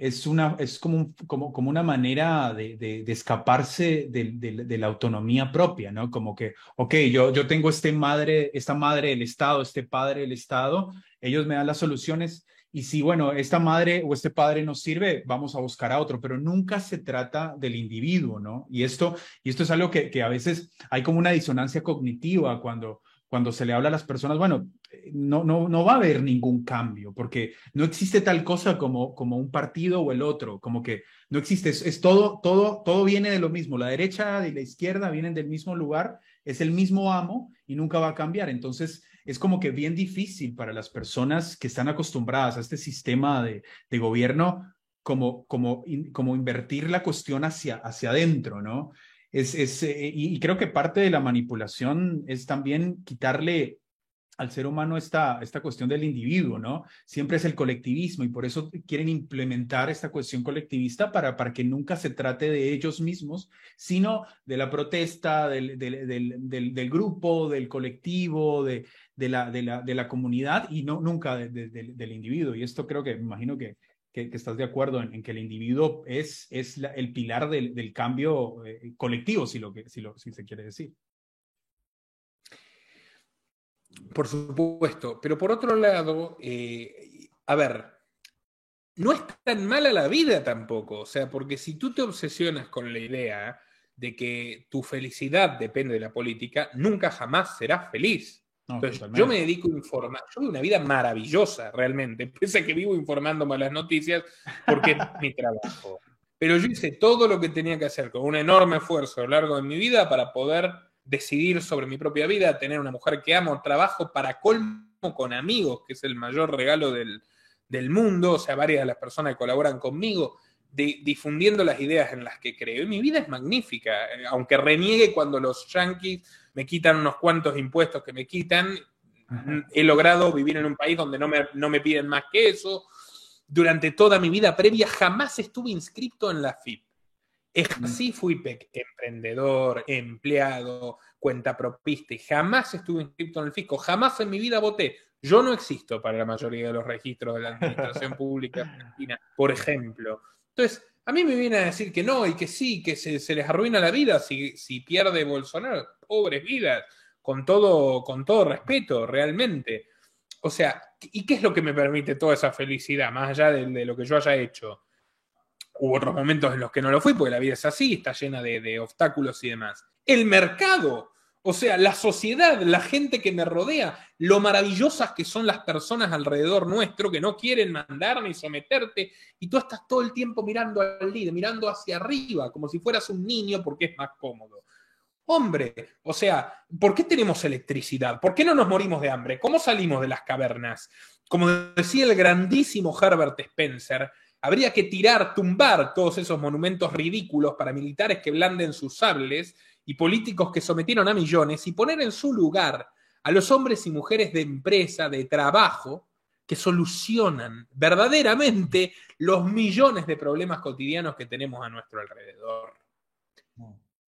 es, una, es como, como, como una manera de, de, escaparse de, de, la autonomía propia, ¿no? Como que, ok, yo, yo tengo este madre, esta madre del Estado, este padre del Estado, ellos me dan las soluciones y si, bueno, esta madre o este padre nos sirve, vamos a buscar a otro, pero nunca se trata del individuo, ¿no? Y esto, y esto es algo que, que a veces hay como una disonancia cognitiva cuando, cuando se le habla a las personas, bueno, no, no, no va a haber ningún cambio, porque no existe tal cosa como, como un partido o el otro, como que no existe, es, todo, todo, todo viene de lo mismo, la derecha y la izquierda vienen del mismo lugar, es el mismo amo y nunca va a cambiar. Entonces, es como que bien difícil para las personas que están acostumbradas a este sistema de, de gobierno, como, como, como invertir la cuestión hacia, hacia adentro, ¿no? Es, es, eh, y creo que parte de la manipulación es también quitarle al ser humano esta, esta cuestión del individuo, ¿no? Siempre es el colectivismo y por eso quieren implementar esta cuestión colectivista para, para que nunca se trate de ellos mismos, sino de la protesta, del, del, del, del grupo, del colectivo, de, de, la, de, la, de la comunidad y no nunca del individuo. Y esto creo que, me imagino que, que, estás de acuerdo en, que el individuo es, es el pilar del, del cambio eh, colectivo, si, lo que, si, lo, si se quiere decir. Por supuesto, pero por otro lado, eh, a ver, no es tan mala la vida tampoco, o sea, porque si tú te obsesionas con la idea de que tu felicidad depende de la política, nunca jamás serás feliz. Entonces, yo me dedico a informar, yo vivo una vida maravillosa realmente, pese a que vivo informando malas noticias porque es mi trabajo. Pero yo hice todo lo que tenía que hacer con un enorme esfuerzo a lo largo de mi vida para poder decidir sobre mi propia vida, tener una mujer que amo, trabajo para colmo con amigos, que es el mayor regalo del, mundo, o sea, varias de las personas que colaboran conmigo, difundiendo las ideas en las que creo. Y mi vida es magnífica, eh, aunque reniegue cuando los yankees me quitan unos cuantos impuestos que me quitan, he logrado vivir en un país donde no me, no me piden más que eso. Durante toda mi vida previa jamás estuve inscrito en la FIP. Es así fui emprendedor, empleado, cuenta propista y jamás estuve inscrito en el fisco, jamás en mi vida voté. Yo no existo para la mayoría de los registros de la administración pública argentina, por ejemplo. Entonces, a mí me viene a decir que no y que sí, que se, les arruina la vida si, si, pierde Bolsonaro. Pobres vidas, con todo, con todo respeto, realmente. O sea, ¿y qué es lo que me permite toda esa felicidad, más allá de lo que yo haya hecho? Hubo otros momentos en los que no lo fui, porque la vida es así, está llena de, obstáculos y demás. El mercado. O sea, la sociedad, la gente que me rodea, lo maravillosas que son las personas alrededor nuestro que no quieren mandar ni someterte, y tú estás todo el tiempo mirando al líder, mirando hacia arriba, como si fueras un niño porque es más cómodo. Hombre, o sea, ¿por qué tenemos electricidad? ¿Por qué no nos morimos de hambre? ¿Cómo salimos de las cavernas? Como decía el grandísimo Herbert Spencer, habría que tirar, tumbar todos esos monumentos ridículos para militares que blanden sus sables y políticos que sometieron a millones y poner en su lugar a los hombres y mujeres de empresa, de trabajo, que solucionan verdaderamente los millones de problemas cotidianos que tenemos a nuestro alrededor.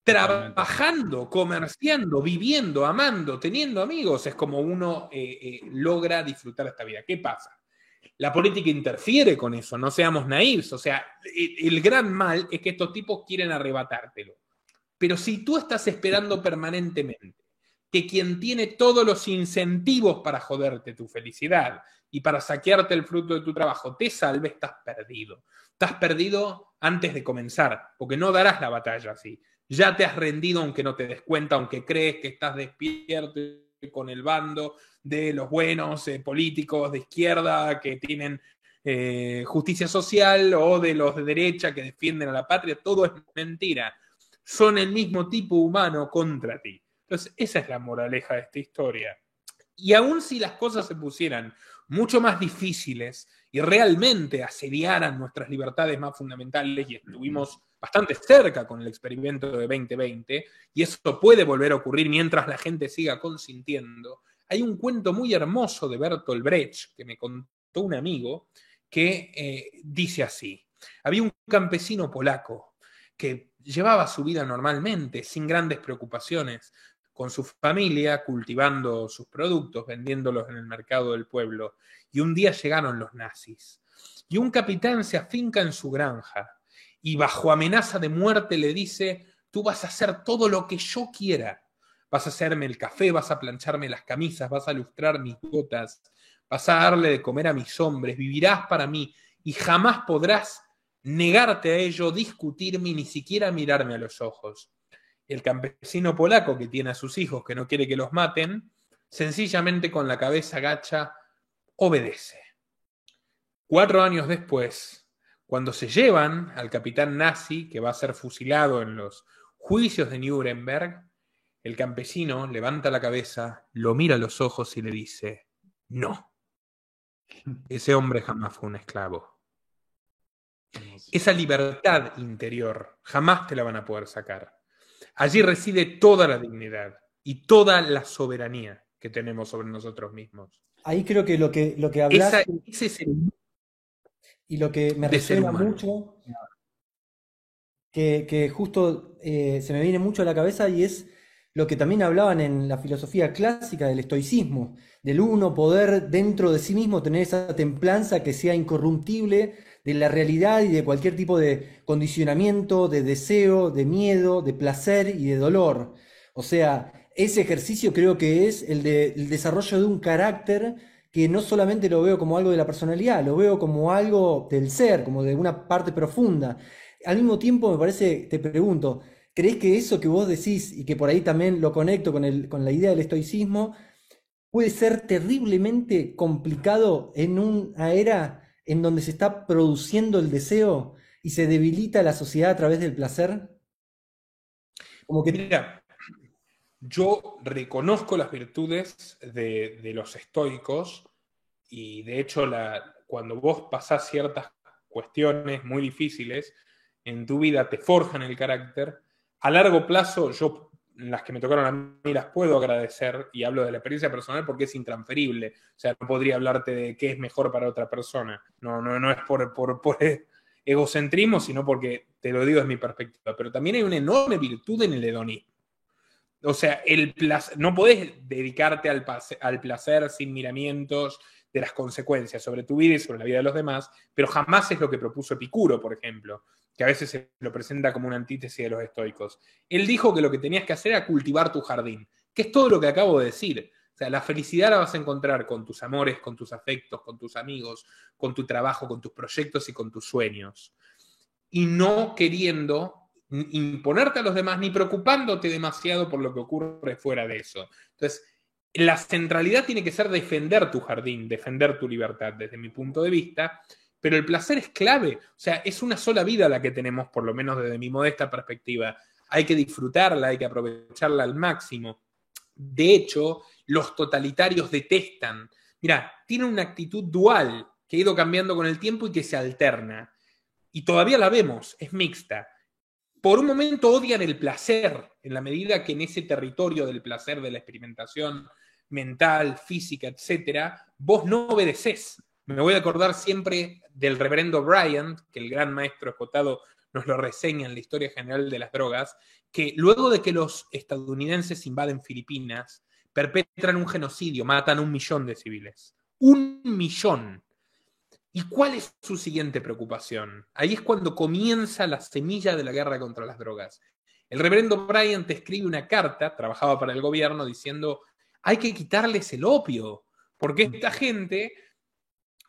Trabajando, comerciando, viviendo, amando, teniendo amigos, es como uno eh, eh, logra disfrutar esta vida. ¿Qué pasa? La política interfiere con eso, no seamos naivos. O sea, el gran mal es que estos tipos quieren arrebatártelo. Pero si tú estás esperando permanentemente que quien tiene todos los incentivos para joderte tu felicidad y para saquearte el fruto de tu trabajo te salve, estás perdido. Estás perdido antes de comenzar, porque no darás la batalla así. Ya te has rendido aunque no te des cuenta, aunque crees que estás despierto con el bando de los buenos eh, políticos de izquierda que tienen eh, justicia social o de los de derecha que defienden a la patria, todo es mentira son el mismo tipo humano contra ti. Entonces, esa es la moraleja de esta historia. Y aun si las cosas se pusieran mucho más difíciles y realmente asediaran nuestras libertades más fundamentales, y estuvimos bastante cerca con el experimento de 2020, y eso puede volver a ocurrir mientras la gente siga consintiendo, hay un cuento muy hermoso de Bertolt Brecht que me contó un amigo que eh, dice así, había un campesino polaco que llevaba su vida normalmente, sin grandes preocupaciones, con su familia, cultivando sus productos, vendiéndolos en el mercado del pueblo. Y un día llegaron los nazis. Y un capitán se afinca en su granja y bajo amenaza de muerte le dice, tú vas a hacer todo lo que yo quiera. Vas a hacerme el café, vas a plancharme las camisas, vas a lustrar mis botas, vas a darle de comer a mis hombres, vivirás para mí y jamás podrás negarte a ello, discutirme ni siquiera mirarme a los ojos. El campesino polaco que tiene a sus hijos que no quiere que los maten, sencillamente con la cabeza gacha, obedece. Cuatro años después, cuando se llevan al capitán nazi que va a ser fusilado en los juicios de Nuremberg, el campesino levanta la cabeza, lo mira a los ojos y le dice, no, ese hombre jamás fue un esclavo. Esa libertad interior jamás te la van a poder sacar. Allí reside toda la dignidad y toda la soberanía que tenemos sobre nosotros mismos. Ahí creo que lo que, lo que hablas... y lo que me resuena mucho, que, justo eh, se me viene mucho a la cabeza y es lo que también hablaban en la filosofía clásica del estoicismo, del uno poder dentro de sí mismo tener esa templanza que sea incorruptible de la realidad y de cualquier tipo de condicionamiento, de deseo, de miedo, de placer y de dolor. O sea, ese ejercicio creo que es el, de, desarrollo de un carácter que no solamente lo veo como algo de la personalidad, lo veo como algo del ser, como de una parte profunda. Al mismo tiempo, me parece, te pregunto, ¿crees que eso que vos decís y que por ahí también lo conecto con, el, con la idea del estoicismo, puede ser terriblemente complicado en una era en donde se está produciendo el deseo y se debilita la sociedad a través del placer? Como que... Mira, yo reconozco las virtudes de, los estoicos y de hecho cuando vos pasás ciertas cuestiones muy difíciles en tu vida, te forjan el carácter, a largo plazo yo las que me tocaron a mí las puedo agradecer y hablo de la experiencia personal porque es intransferible. O sea, no podría hablarte de qué es mejor para otra persona. No, no, no es por, por, por egocentrismo, sino porque te lo digo es mi perspectiva. Pero también hay una enorme virtud en el hedonismo. O sea, el placer, no podés dedicarte al, al placer sin miramientos de las consecuencias sobre tu vida y sobre la vida de los demás, pero jamás es lo que propuso Epicuro, por ejemplo que a veces se lo presenta como una antítesis de los estoicos. Él dijo que lo que tenías que hacer era cultivar tu jardín, que es todo lo que acabo de decir. O sea, la felicidad la vas a encontrar con tus amores, con tus afectos, con tus amigos, con tu trabajo, con tus proyectos y con tus sueños. Y no queriendo imponerte a los demás ni preocupándote demasiado por lo que ocurre fuera de eso. Entonces, la centralidad tiene que ser defender tu jardín, defender tu libertad, desde mi punto de vista, pero el placer es clave, o sea, es una sola vida la que tenemos, por lo menos desde mi modesta perspectiva. Hay que disfrutarla, hay que aprovecharla al máximo. De hecho, los totalitarios detestan. Mira, tiene una actitud dual que ha ido cambiando con el tiempo y que se alterna. Y todavía la vemos, es mixta. Por un momento odian el placer, en la medida que en ese territorio del placer, de la experimentación mental, física, etcétera, vos no obedeces. Me voy a acordar siempre del reverendo Bryant, que el gran maestro escotado nos lo reseña en la historia general de las drogas, que luego de que los estadounidenses invaden Filipinas, perpetran un genocidio, matan un millón de civiles. Un millón. ¿Y cuál es su siguiente preocupación? Ahí es cuando comienza la semilla de la guerra contra las drogas. El reverendo Bryant escribe una carta, trabajaba para el gobierno, diciendo, hay que quitarles el opio, porque esta gente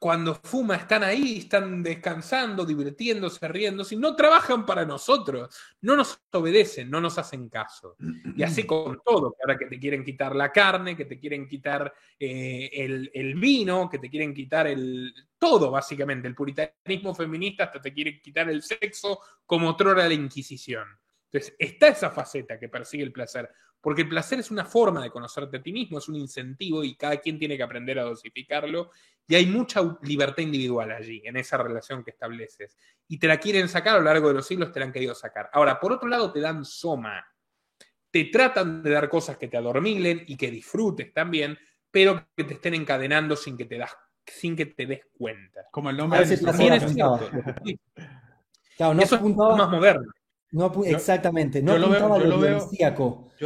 cuando fuma están ahí, están descansando, divirtiéndose, riéndose, y no trabajan para nosotros, no nos obedecen, no nos hacen caso. Y así con todo, que ahora que te quieren quitar la carne, que te quieren quitar eh, el, vino, que te quieren quitar el todo, básicamente, el puritanismo feminista hasta te quiere quitar el sexo como otrora la Inquisición. Entonces, está esa faceta que persigue el placer. Porque el placer es una forma de conocerte a ti mismo, es un incentivo y cada quien tiene que aprender a dosificarlo. Y hay mucha libertad individual allí, en esa relación que estableces. Y te la quieren sacar a lo largo de los siglos, te la han querido sacar. Ahora, por otro lado, te dan soma. Te tratan de dar cosas que te adormilen y que disfrutes también, pero que te estén encadenando sin que te, das, sin que te des cuenta. Como el nombre de También es cierto. Claro, no Eso es más moderno. No exactamente, no apuntaba a lo,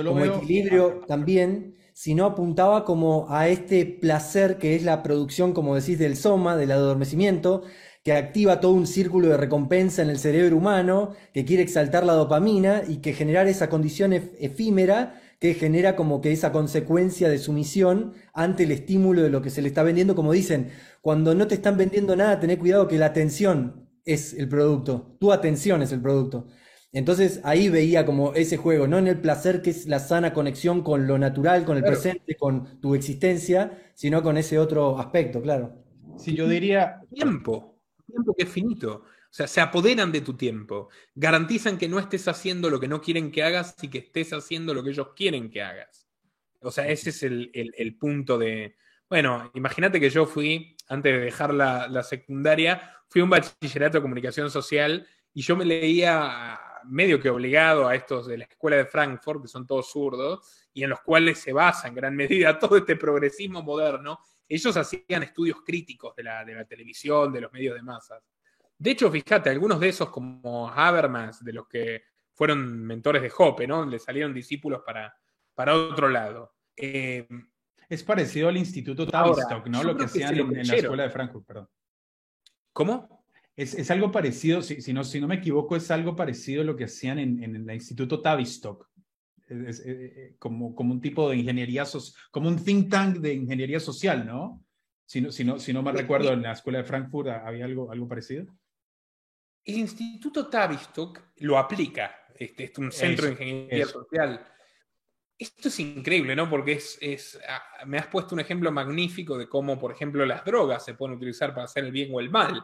como equilibrio también, sino apuntaba como a este placer que es la producción, como decís, del soma, del adormecimiento, que activa todo un círculo de recompensa en el cerebro humano, que quiere exaltar la dopamina y que generar esa condición efímera que genera como que esa consecuencia de sumisión ante el estímulo de lo que se le está vendiendo, como dicen, cuando no te están vendiendo nada, ten cuidado que la atención es el producto, tu atención es el producto. Entonces ahí veía como ese juego, no en el placer que es la sana conexión con lo natural, con el presente, con tu existencia, sino con ese otro aspecto, claro. Sí, yo diría tiempo, tiempo que es finito. O sea, se apoderan de tu tiempo, garantizan que no estés haciendo lo que no quieren que hagas y que estés haciendo lo que ellos quieren que hagas. O sea, ese es el, punto de... Bueno, imagínate que yo fui, antes de dejar la, la secundaria, fui a un bachillerato de comunicación social y yo me leía medio que obligado a estos de la escuela de Frankfurt, que son todos zurdos, y en los cuales se basa en gran medida todo este progresismo moderno, ellos hacían estudios críticos de la, de la televisión, de los medios de masas. De hecho, fíjate, algunos de esos, como Habermas, de los que fueron mentores de Hoppe, ¿no? Le salieron discípulos para, para otro lado. Eh, es parecido al Instituto Tavistock, ¿no? Lo que hacían en, en, la escuela de Frankfurt, perdón. ¿Cómo? Es, algo parecido, si, si, no, si no me equivoco, es algo parecido a lo que hacían en, en el Instituto Tavistock. Es, eh, eh, como, como un tipo de ingeniería, como un think tank de ingeniería social, ¿no? Si no, si no, si no me recuerdo, en la escuela de Frankfurt había algo, algo parecido. El Instituto Tavistock lo aplica, este, es un centro de ingeniería social. Esto es increíble, ¿no? Porque es, es, ah, me has puesto un ejemplo magnífico de cómo, por ejemplo, las drogas se pueden utilizar para hacer el bien o el mal.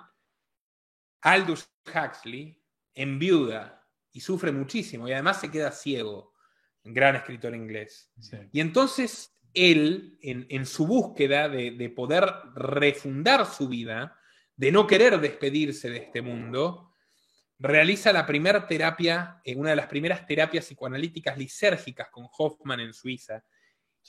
Aldous Huxley enviuda y sufre muchísimo y además se queda ciego, un gran escritor inglés. Y entonces él, en, su búsqueda de, poder refundar su vida, de no querer despedirse de este mundo, realiza la primera terapia, eh, una de las primeras terapias psicoanalíticas lisérgicas con Hoffman en Suiza.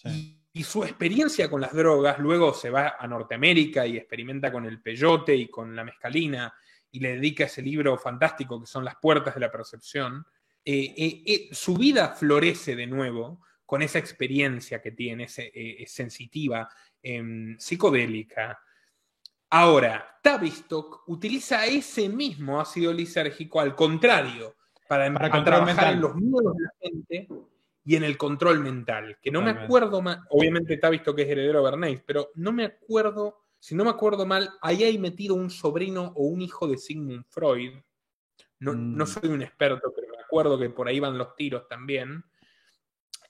Y, y, su experiencia con las drogas, luego se va a Norteamérica y experimenta con el peyote y con la mescalina y le dedica ese libro fantástico que son Las Puertas de la Percepción, eh, eh, eh, su vida florece de nuevo con esa experiencia que tiene, es sensitiva, em, psicodélica. Ahora, Tavistock utiliza ese mismo ácido lisérgico al contrario, para, para trabajar en los miedos de la gente y en el control mental, que no me acuerdo más, obviamente Tavistock es heredero de Bernays, pero no me acuerdo si no me acuerdo mal, ahí hay metido un sobrino o un hijo de Sigmund Freud. No, no mm. soy un experto, pero me acuerdo que por ahí van los tiros también.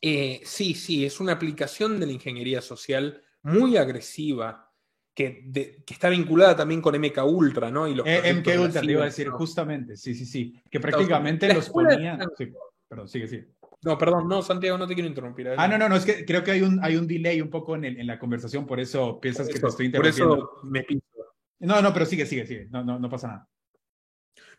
Eh, sí, sí, es una aplicación de la ingeniería social muy agresiva, que, está vinculada también con MK Ultra, ¿no? Y los eh, MK Ultra, te iba a decir, justamente, sí, sí, sí, que prácticamente los ponía... perdón, sigue, sigue. No, perdón, no, Santiago, no te quiero interrumpir. Ah, no, no, no, es que creo que hay un, hay un delay un poco en, en la conversación, por eso piensas que te estoy interrumpiendo. Por eso me pinto. No, no, pero sigue, sigue, sigue, no, no, no pasa nada.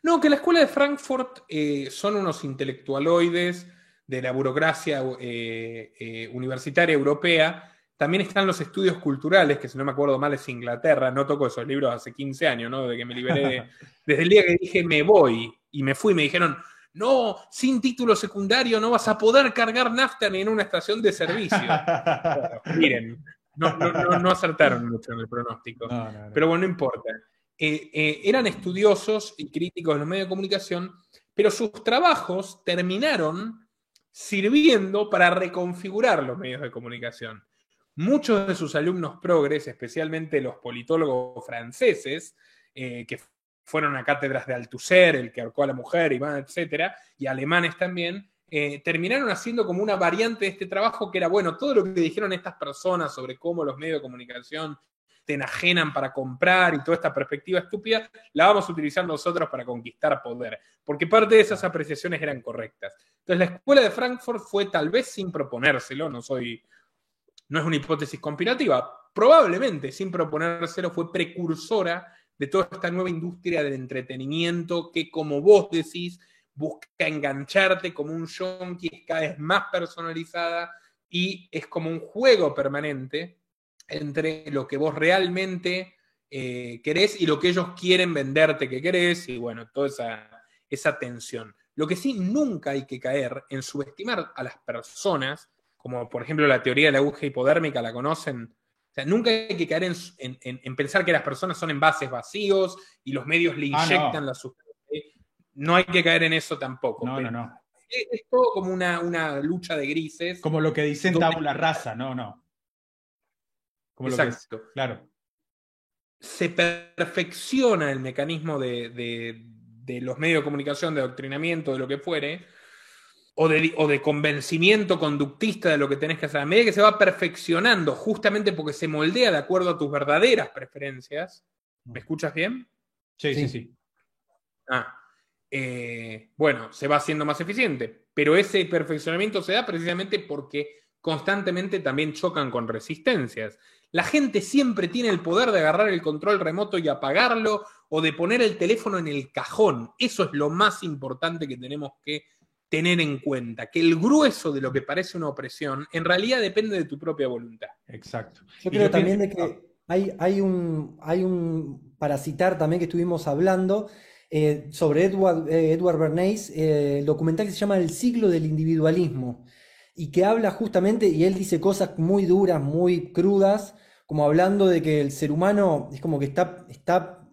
No, que la escuela de Frankfurt eh, son unos intelectualoides de la burocracia eh, eh, universitaria europea. También están los estudios culturales, que si no me acuerdo mal es Inglaterra. No toco esos libros hace 15 años, ¿no? De que me liberé. desde el día que dije me voy y me fui, me dijeron, no, sin título secundario no vas a poder cargar nafta ni en una estación de servicio. miren, no, acertaron mucho en el pronóstico. Pero bueno, no importa. Eh, eh, eran estudiosos y críticos de los medios de comunicación, pero sus trabajos terminaron sirviendo para reconfigurar los medios de comunicación. Muchos de sus alumnos progres, especialmente los politólogos franceses, eh, que fueron a cátedras de Althusser, el que ahorcó a la mujer, y etcétera, y alemanes también, eh, terminaron haciendo como una variante de este trabajo que era, bueno, todo lo que dijeron estas personas sobre cómo los medios de comunicación te enajenan para comprar y toda esta perspectiva estúpida, la vamos a utilizar nosotros para conquistar poder, porque parte de esas apreciaciones eran correctas. Entonces la escuela de Frankfurt fue tal vez sin proponérselo, no soy, no es una hipótesis conspirativa, probablemente sin proponérselo fue precursora de toda esta nueva industria del entretenimiento que, como vos decís, busca engancharte como un junkie, es cada vez más personalizada y es como un juego permanente entre lo que vos realmente eh, querés y lo que ellos quieren venderte que querés y bueno, toda esa, esa tensión. Lo que sí nunca hay que caer en subestimar a las personas, como por ejemplo la teoría de la aguja hipodérmica, la conocen, sea, nunca hay que caer en, pensar que las personas son envases vacíos y los medios le ah, inyectan la sustancia. No hay que caer en eso tampoco. No, no, no. Es, todo como una, lucha de grises. Como lo que dicen la raza, no, no. Exacto. claro. Se perfecciona el mecanismo de, de los medios de comunicación, de adoctrinamiento, de lo que fuere, o de, convencimiento conductista de lo que tenés que hacer. A medida que se va perfeccionando, justamente porque se moldea de acuerdo a tus verdaderas preferencias. ¿Me escuchas bien? Sí, sí, sí. Ah, eh, bueno, se va haciendo más eficiente, pero ese perfeccionamiento se da precisamente porque constantemente también chocan con resistencias. La gente siempre tiene el poder de agarrar el control remoto y apagarlo o de poner el teléfono en el cajón. Eso es lo más importante que tenemos que tener en cuenta que el grueso de lo que parece una opresión en realidad depende de tu propia voluntad. Exacto. Yo creo también de que hay, hay, un, hay un, para citar también que estuvimos hablando, eh, sobre Edward, eh, Edward Bernays, eh, el documental que se llama El siglo del individualismo, y que habla justamente, y él dice cosas muy duras, muy crudas, como hablando de que el ser humano es como que está, está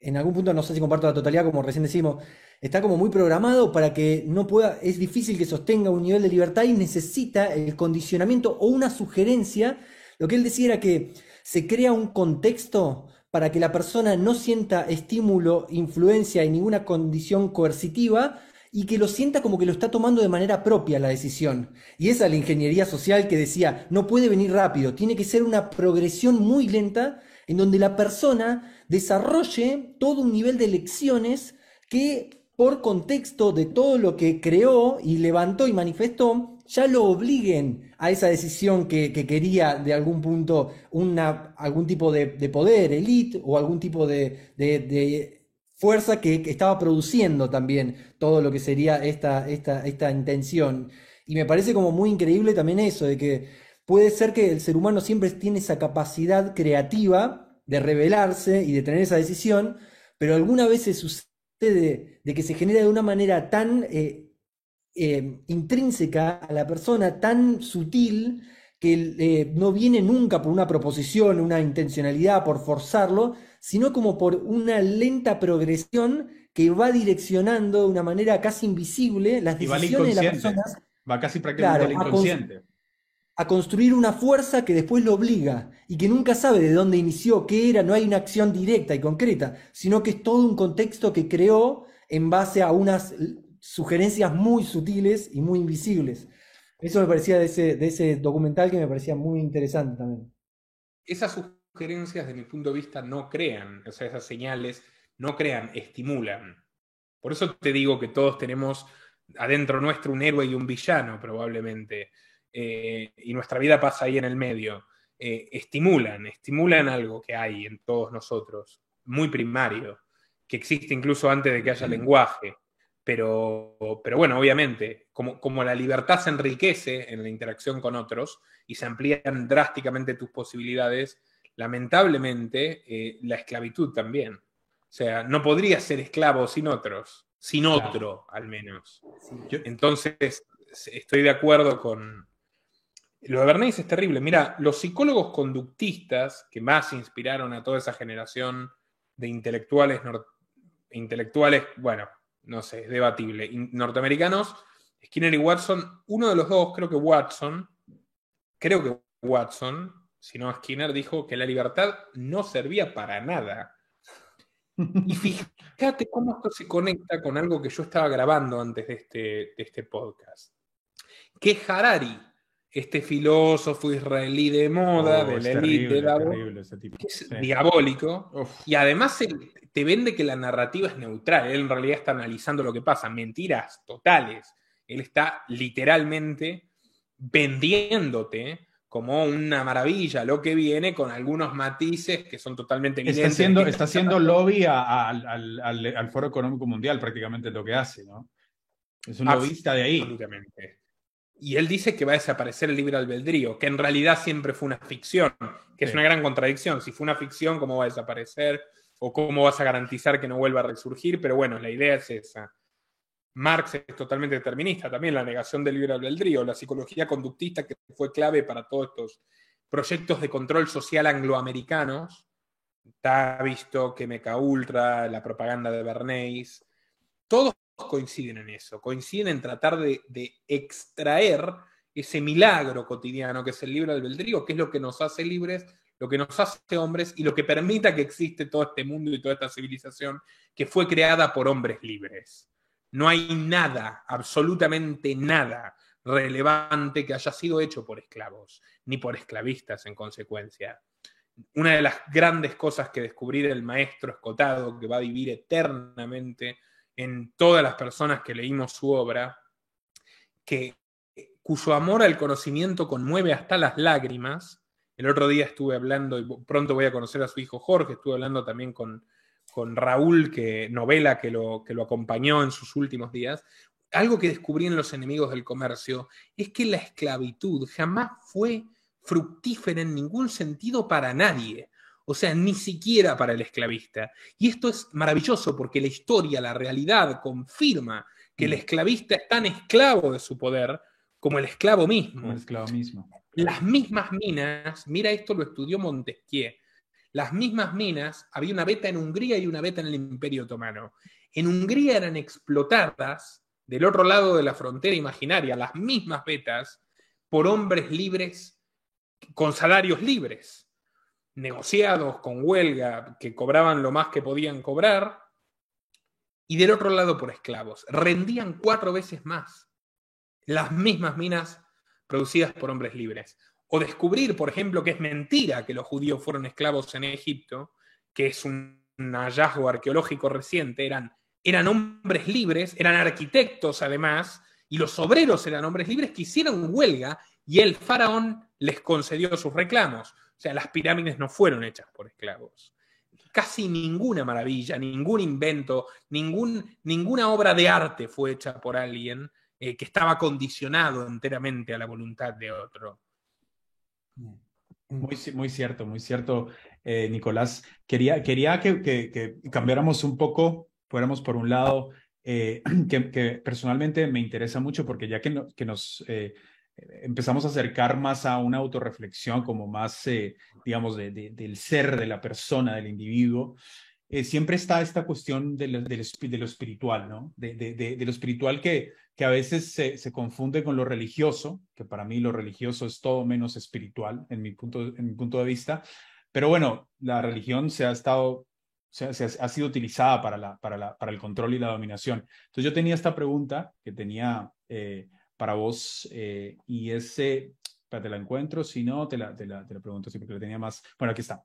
en algún punto, no sé si comparto la totalidad, como recién decimos, está como muy programado para que no pueda, es difícil que sostenga un nivel de libertad y necesita el condicionamiento o una sugerencia. Lo que él decía era que se crea un contexto para que la persona no sienta estímulo, influencia y ninguna condición coercitiva y que lo sienta como que lo está tomando de manera propia la decisión. Y esa es la ingeniería social que decía, no puede venir rápido, tiene que ser una progresión muy lenta en donde la persona desarrolle todo un nivel de lecciones que por contexto de todo lo que creó y levantó y manifestó, ya lo obliguen a esa decisión que, quería de algún punto una, algún tipo de, poder, elite o algún tipo de, fuerza que, estaba produciendo también todo lo que sería esta, esta, esta intención. Y me parece como muy increíble también eso, de que puede ser que el ser humano siempre tiene esa capacidad creativa de rebelarse y de tener esa decisión, pero alguna vez se sucede de, que se genera de una manera tan eh, eh, intrínseca a la persona, tan sutil, que eh, no viene nunca por una proposición, una intencionalidad, por forzarlo, sino como por una lenta progresión que va direccionando de una manera casi invisible las decisiones de las personas. Va casi prácticamente al inconsciente a construir una fuerza que después lo obliga y que nunca sabe de dónde inició, qué era, no hay una acción directa y concreta, sino que es todo un contexto que creó en base a unas sugerencias muy sutiles y muy invisibles. Eso me parecía de ese, de ese documental que me parecía muy interesante también. Esas sugerencias, de mi punto de vista, no crean, o sea, esas señales no crean, estimulan. Por eso te digo que todos tenemos adentro nuestro un héroe y un villano, probablemente, eh, y nuestra vida pasa ahí en el medio. Eh, estimulan, estimulan algo que hay en todos nosotros, muy primario, que existe incluso antes de que haya lenguaje. Pero, pero bueno, obviamente, como, como la libertad se enriquece en la interacción con otros y se amplían drásticamente tus posibilidades, lamentablemente eh, la esclavitud también. O sea, no podrías ser esclavo sin otros, sin otro al menos. Entonces, estoy de acuerdo con... Lo de Bernays es terrible. Mira, los psicólogos conductistas que más inspiraron a toda esa generación de intelectuales, bueno, no sé, es debatible. norteamericanos, Skinner y Watson, uno de los dos, creo que Watson, creo que Watson, si no Skinner, dijo que la libertad no servía para nada. Y fíjate cómo esto se conecta con algo que yo estaba grabando antes de este, de este podcast. Que Harari, este filósofo israelí de moda, oh, de la élite que es diabólico, y además te vende que la narrativa es neutral, él en realidad está analizando lo que pasa, mentiras totales, él está literalmente vendiéndote como una maravilla lo que viene con algunos matices que son totalmente evidentes. Está haciendo, está haciendo lobby al, al, al, Foro Económico Mundial prácticamente lo que hace, ¿no? Es un lobbyista de ahí. Absolutamente. Y él dice que va a desaparecer el libre albedrío, que en realidad siempre fue una ficción, que es una gran contradicción. Si fue una ficción, ¿cómo va a desaparecer? ¿O cómo vas a garantizar que no vuelva a resurgir? Pero bueno, la idea es esa. Marx es totalmente determinista, también la negación del libre albedrío, la psicología conductista que fue clave para todos estos proyectos de control social angloamericanos, está visto que Meca Ultra, la propaganda de Bernays, todos coinciden en eso, coinciden en tratar de, extraer ese milagro cotidiano que es el libre albedrío, que es lo que nos hace libres, lo que nos hace hombres y lo que permita que existe todo este mundo y toda esta civilización que fue creada por hombres libres. No hay nada, absolutamente nada relevante que haya sido hecho por esclavos, ni por esclavistas en consecuencia. Una de las grandes cosas que descubrí del maestro escotado, que va a vivir eternamente en todas las personas que leímos su obra, que, cuyo amor al conocimiento conmueve hasta las lágrimas. El otro día estuve hablando, y pronto voy a conocer a su hijo Jorge, estuve hablando también con, con Raúl, que novela que lo, que lo acompañó en sus últimos días. Algo que descubrí en Los enemigos del comercio es que la esclavitud jamás fue fructífera en ningún sentido para nadie. O sea, ni siquiera para el esclavista. Y esto es maravilloso porque la historia, la realidad confirma que el mm. esclavista es tan esclavo de su poder como el esclavo mismo. el esclavo mismo. Las mismas minas, mira esto lo estudió Montesquieu, las mismas minas, había una beta en Hungría y una beta en el Imperio Otomano. En Hungría eran explotadas del otro lado de la frontera imaginaria, las mismas betas, por hombres libres con salarios libres negociados con huelga que cobraban lo más que podían cobrar, y del otro lado por esclavos. Rendían cuatro veces más las mismas minas producidas por hombres libres. O descubrir, por ejemplo, que es mentira que los judíos fueron esclavos en Egipto, que es un, hallazgo arqueológico reciente, eran, eran hombres libres, eran arquitectos además, y los obreros eran hombres libres que hicieron huelga y el faraón les concedió sus reclamos. O sea, las pirámides no fueron hechas por esclavos. Casi ninguna maravilla, ningún invento, ningún, ninguna obra de arte fue hecha por alguien eh, que estaba condicionado enteramente a la voluntad de otro. Muy, muy cierto, muy cierto, eh, Nicolás. Quería, quería que, cambiáramos un poco, fuéramos por un lado, eh, que, personalmente me interesa mucho porque ya que, que nos empezamos a acercar más a una autorreflexión, como más, eh, digamos, del ser, de la persona, del individuo, eh, siempre está esta cuestión de lo, lo espiritual, ¿no? De, lo espiritual que, que a veces se, se, confunde con lo religioso, que para mí lo religioso es todo menos espiritual, en mi punto, en mi punto de vista. Pero bueno, la religión se ha estado sea, ha sido utilizada para, la, para, la, para, el control y la dominación. Entonces yo tenía esta pregunta que tenía eh, para vos eh, y ese, te la encuentro, si no, te la, te la, te la pregunto, sí, porque la tenía más. Bueno, aquí está.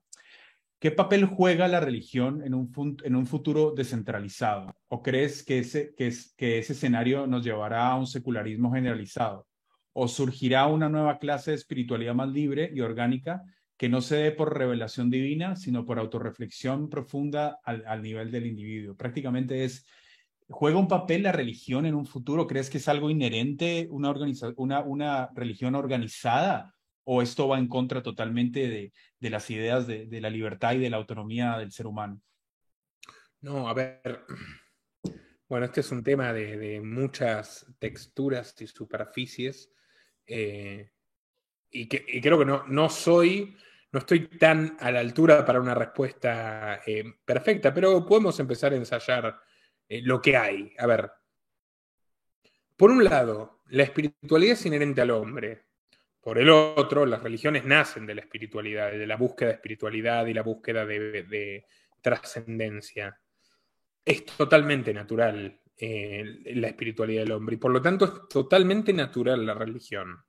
¿Qué papel juega la religión en un, en un futuro descentralizado? ¿O crees que ese, que, que ese escenario nos llevará a un secularismo generalizado? ¿O surgirá una nueva clase de espiritualidad más libre y orgánica que no se dé por revelación divina, sino por autorreflexión profunda al, nivel del individuo? Prácticamente es, ¿juega un papel la religión en un futuro? ¿Crees que es algo inherente, una, una, una religión organizada? o esto va en contra totalmente de, las ideas de, la libertad y de la autonomía del ser humano? No, a ver, bueno, este es un tema de, muchas texturas y superficies eh, y, que, creo que no, no soy, no estoy tan a la altura para una respuesta eh, perfecta, pero podemos empezar a ensayar eh, lo que hay. A ver, por un lado, la espiritualidad es inherente al hombre. Por el otro, las religiones nacen de la espiritualidad, de la búsqueda de espiritualidad y la búsqueda de, trascendencia. Es totalmente natural eh, la espiritualidad del hombre y por lo tanto es totalmente natural la religión.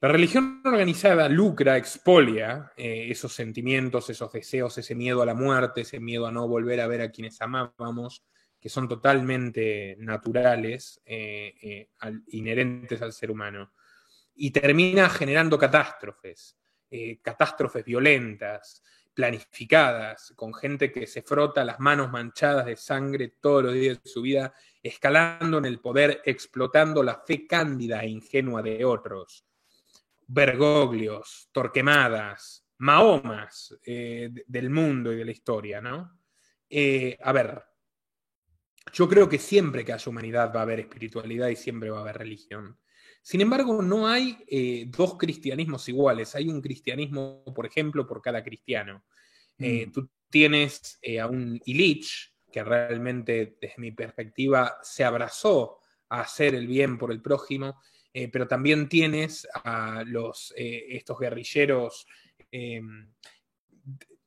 La religión organizada lucra, expolia eh, esos sentimientos, esos deseos, ese miedo a la muerte, ese miedo a no volver a ver a quienes amábamos, que son totalmente naturales, eh, inherentes al ser humano y termina generando catástrofes, eh, catástrofes violentas, planificadas, con gente que se frota las manos manchadas de sangre todos los días de su vida, escalando en el poder, explotando la fe cándida e ingenua de otros. Bergoglios, Torquemadas, Mahomas eh, del mundo y de la historia, ¿no? Eh, a ver, yo creo que siempre que haya humanidad va a haber espiritualidad y siempre va a haber religión. Sin embargo, no hay eh, dos cristianismos iguales. Hay un cristianismo, por ejemplo, por cada cristiano. Eh, mm. tú tienes eh, a un Illich, que realmente, desde mi perspectiva, se abrazó a hacer el bien por el prójimo, pero también tienes a los, estos guerrilleros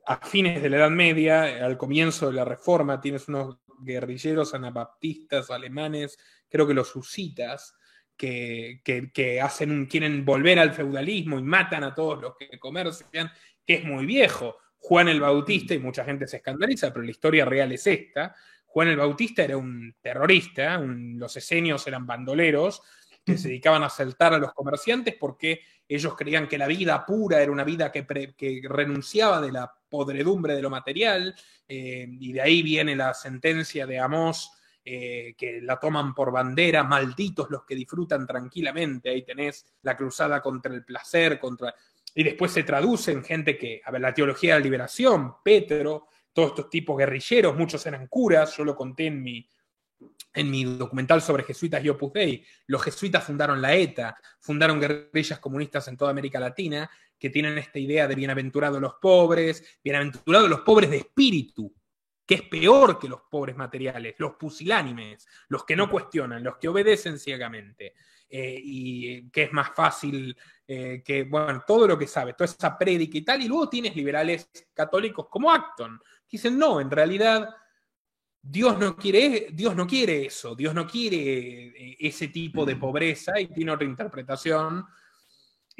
a fines de la Edad Media, al comienzo de la Reforma, tienes unos guerrilleros anabaptistas alemanes, creo que los husitas, que, hacen quieren volver al feudalismo y matan a todos los que comercian, que es muy viejo. Juan el Bautista, y mucha gente se escandaliza, pero la historia real es esta. Juan el Bautista era un terrorista, los esenios eran bandoleros que se dedicaban a asaltar a los comerciantes porque ellos creían que la vida pura era una vida que, renunciaba de la podredumbre de lo material, eh, y de ahí viene la sentencia de Amós eh, que la toman por bandera, malditos los que disfrutan tranquilamente, ahí tenés la cruzada contra el placer, contra... Y después se traduce en gente que, a ver, la teología de la liberación, Petro, todos estos tipos guerrilleros, muchos eran curas, yo lo conté en mi, en mi documental sobre jesuitas y Opus Dei, los jesuitas fundaron la ETA, fundaron guerrillas comunistas en toda América Latina, que tienen esta idea de bienaventurados los pobres, bienaventurados los pobres de espíritu, que es peor que los pobres materiales, los pusilánimes, los que no cuestionan, los que obedecen ciegamente. Eh, y que es más fácil eh, que, bueno, todo lo que sabe, toda esa prédica y tal, y luego tienes liberales católicos como Acton, que dicen, no, en realidad Dios no quiere, Dios no quiere eso, Dios no quiere eh, ese tipo de pobreza y tiene otra interpretación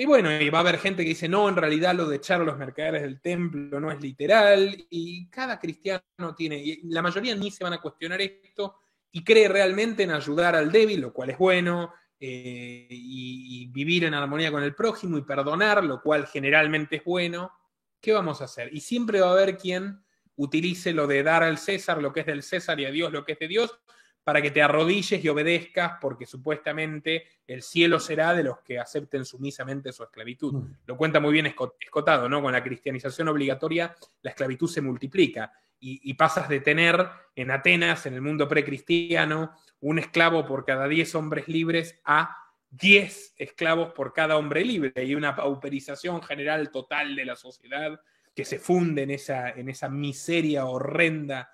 y bueno, y va a haber gente que dice, no, en realidad lo de echar a los mercaderes del templo no es literal, y cada cristiano tiene, y la mayoría ni se van a cuestionar esto, y cree realmente en ayudar al débil, lo cual es bueno, eh, y, vivir en armonía con el prójimo y perdonar, lo cual generalmente es bueno. ¿Qué vamos a hacer? Y siempre va a haber quien utilice lo de dar al César lo que es del César y a Dios lo que es de Dios, para que te arrodilles y obedezcas, porque supuestamente el cielo será de los que acepten sumisamente su esclavitud. Mm. Lo cuenta muy bien Escotado, ¿no? Con la cristianización obligatoria, la esclavitud se multiplica y, pasas de tener en Atenas, en el mundo precristiano, un esclavo por cada 10 hombres libres a 10 esclavos por cada hombre libre y una pauperización general total de la sociedad que se funde en esa, en esa miseria horrenda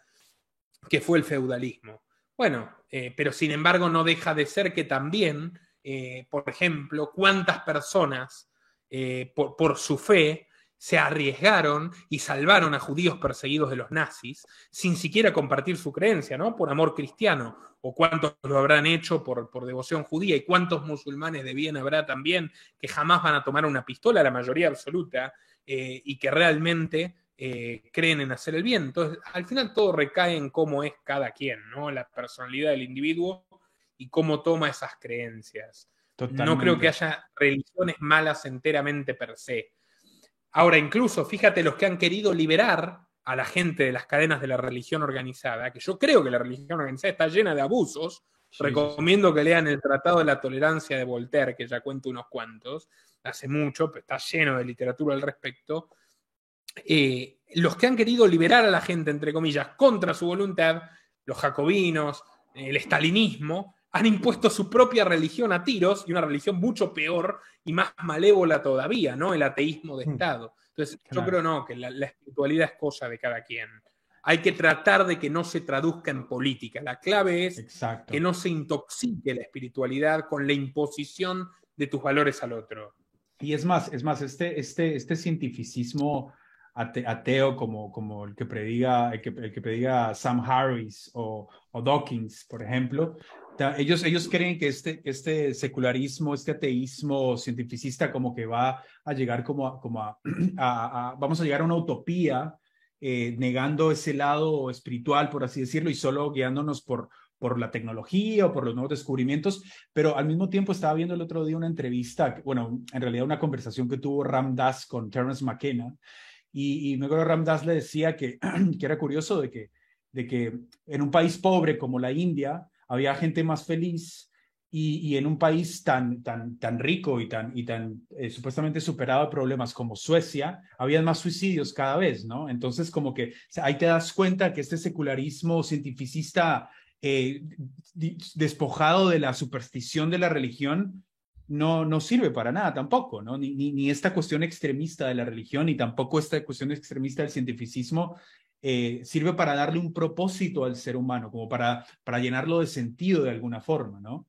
que fue el feudalismo. Bueno, eh, pero sin embargo no deja de ser que también, eh, por ejemplo, cuántas personas eh, por, su fe se arriesgaron y salvaron a judíos perseguidos de los nazis sin siquiera compartir su creencia, ¿no? Por amor cristiano. O cuántos lo habrán hecho por, por devoción judía y cuántos musulmanes de bien habrá también que jamás van a tomar una pistola, la mayoría absoluta, eh, y que realmente eh, creen en hacer el bien. Entonces, al final todo recae en cómo es cada quien, ¿no? La personalidad del individuo y cómo toma esas creencias. No creo que haya religiones malas enteramente per se. Ahora, incluso, fíjate los que han querido liberar a la gente de las cadenas de la religión organizada, que yo creo que la religión organizada está llena de abusos. Recomiendo que lean el Tratado de la Tolerancia de Voltaire, que ya cuento unos cuantos, hace mucho, pero está lleno de literatura al respecto. Eh, los que han querido liberar a la gente, entre comillas, contra su voluntad, los jacobinos, el estalinismo, han impuesto su propia religión a tiros y una religión mucho peor y más malévola todavía, ¿no? El ateísmo de hmm. Estado. Entonces, yo creo no, que la, espiritualidad es cosa de cada quien. Hay que tratar de que no se traduzca en política. La clave es que no se intoxique la espiritualidad con la imposición de tus valores al otro. Y es más, es más, este, este, este cientificismo ateo como, como el, que prediga, el, que, el que prediga Sam Harris o, o Dawkins, por ejemplo, ellos, ellos creen que este, este secularismo, este ateísmo cientificista como que va a llegar como a, como a, vamos a llegar a una utopía, eh, negando ese lado espiritual, por así decirlo, y solo guiándonos por, por la tecnología o por los nuevos descubrimientos, pero al mismo tiempo estaba viendo el otro día una entrevista, bueno, en realidad una conversación que tuvo Ram Dass con Terence McKenna, y, y me acuerdo Ram Dass le decía que, que era curioso de que, de que en un país pobre como la India había gente más feliz y, y en un país tan, tan, tan rico y tan, y tan eh, supuestamente superado de problemas como Suecia, había más suicidios cada vez, ¿no? Entonces, como que ahí te das cuenta que este secularismo cientificista eh, despojado de la superstición de la religión, no, no sirve para nada tampoco, ¿no? Ni, ni, esta cuestión extremista de la religión, ni tampoco esta cuestión extremista del cientificismo eh, sirve para darle un propósito al ser humano, como para, para llenarlo de sentido de alguna forma, ¿no?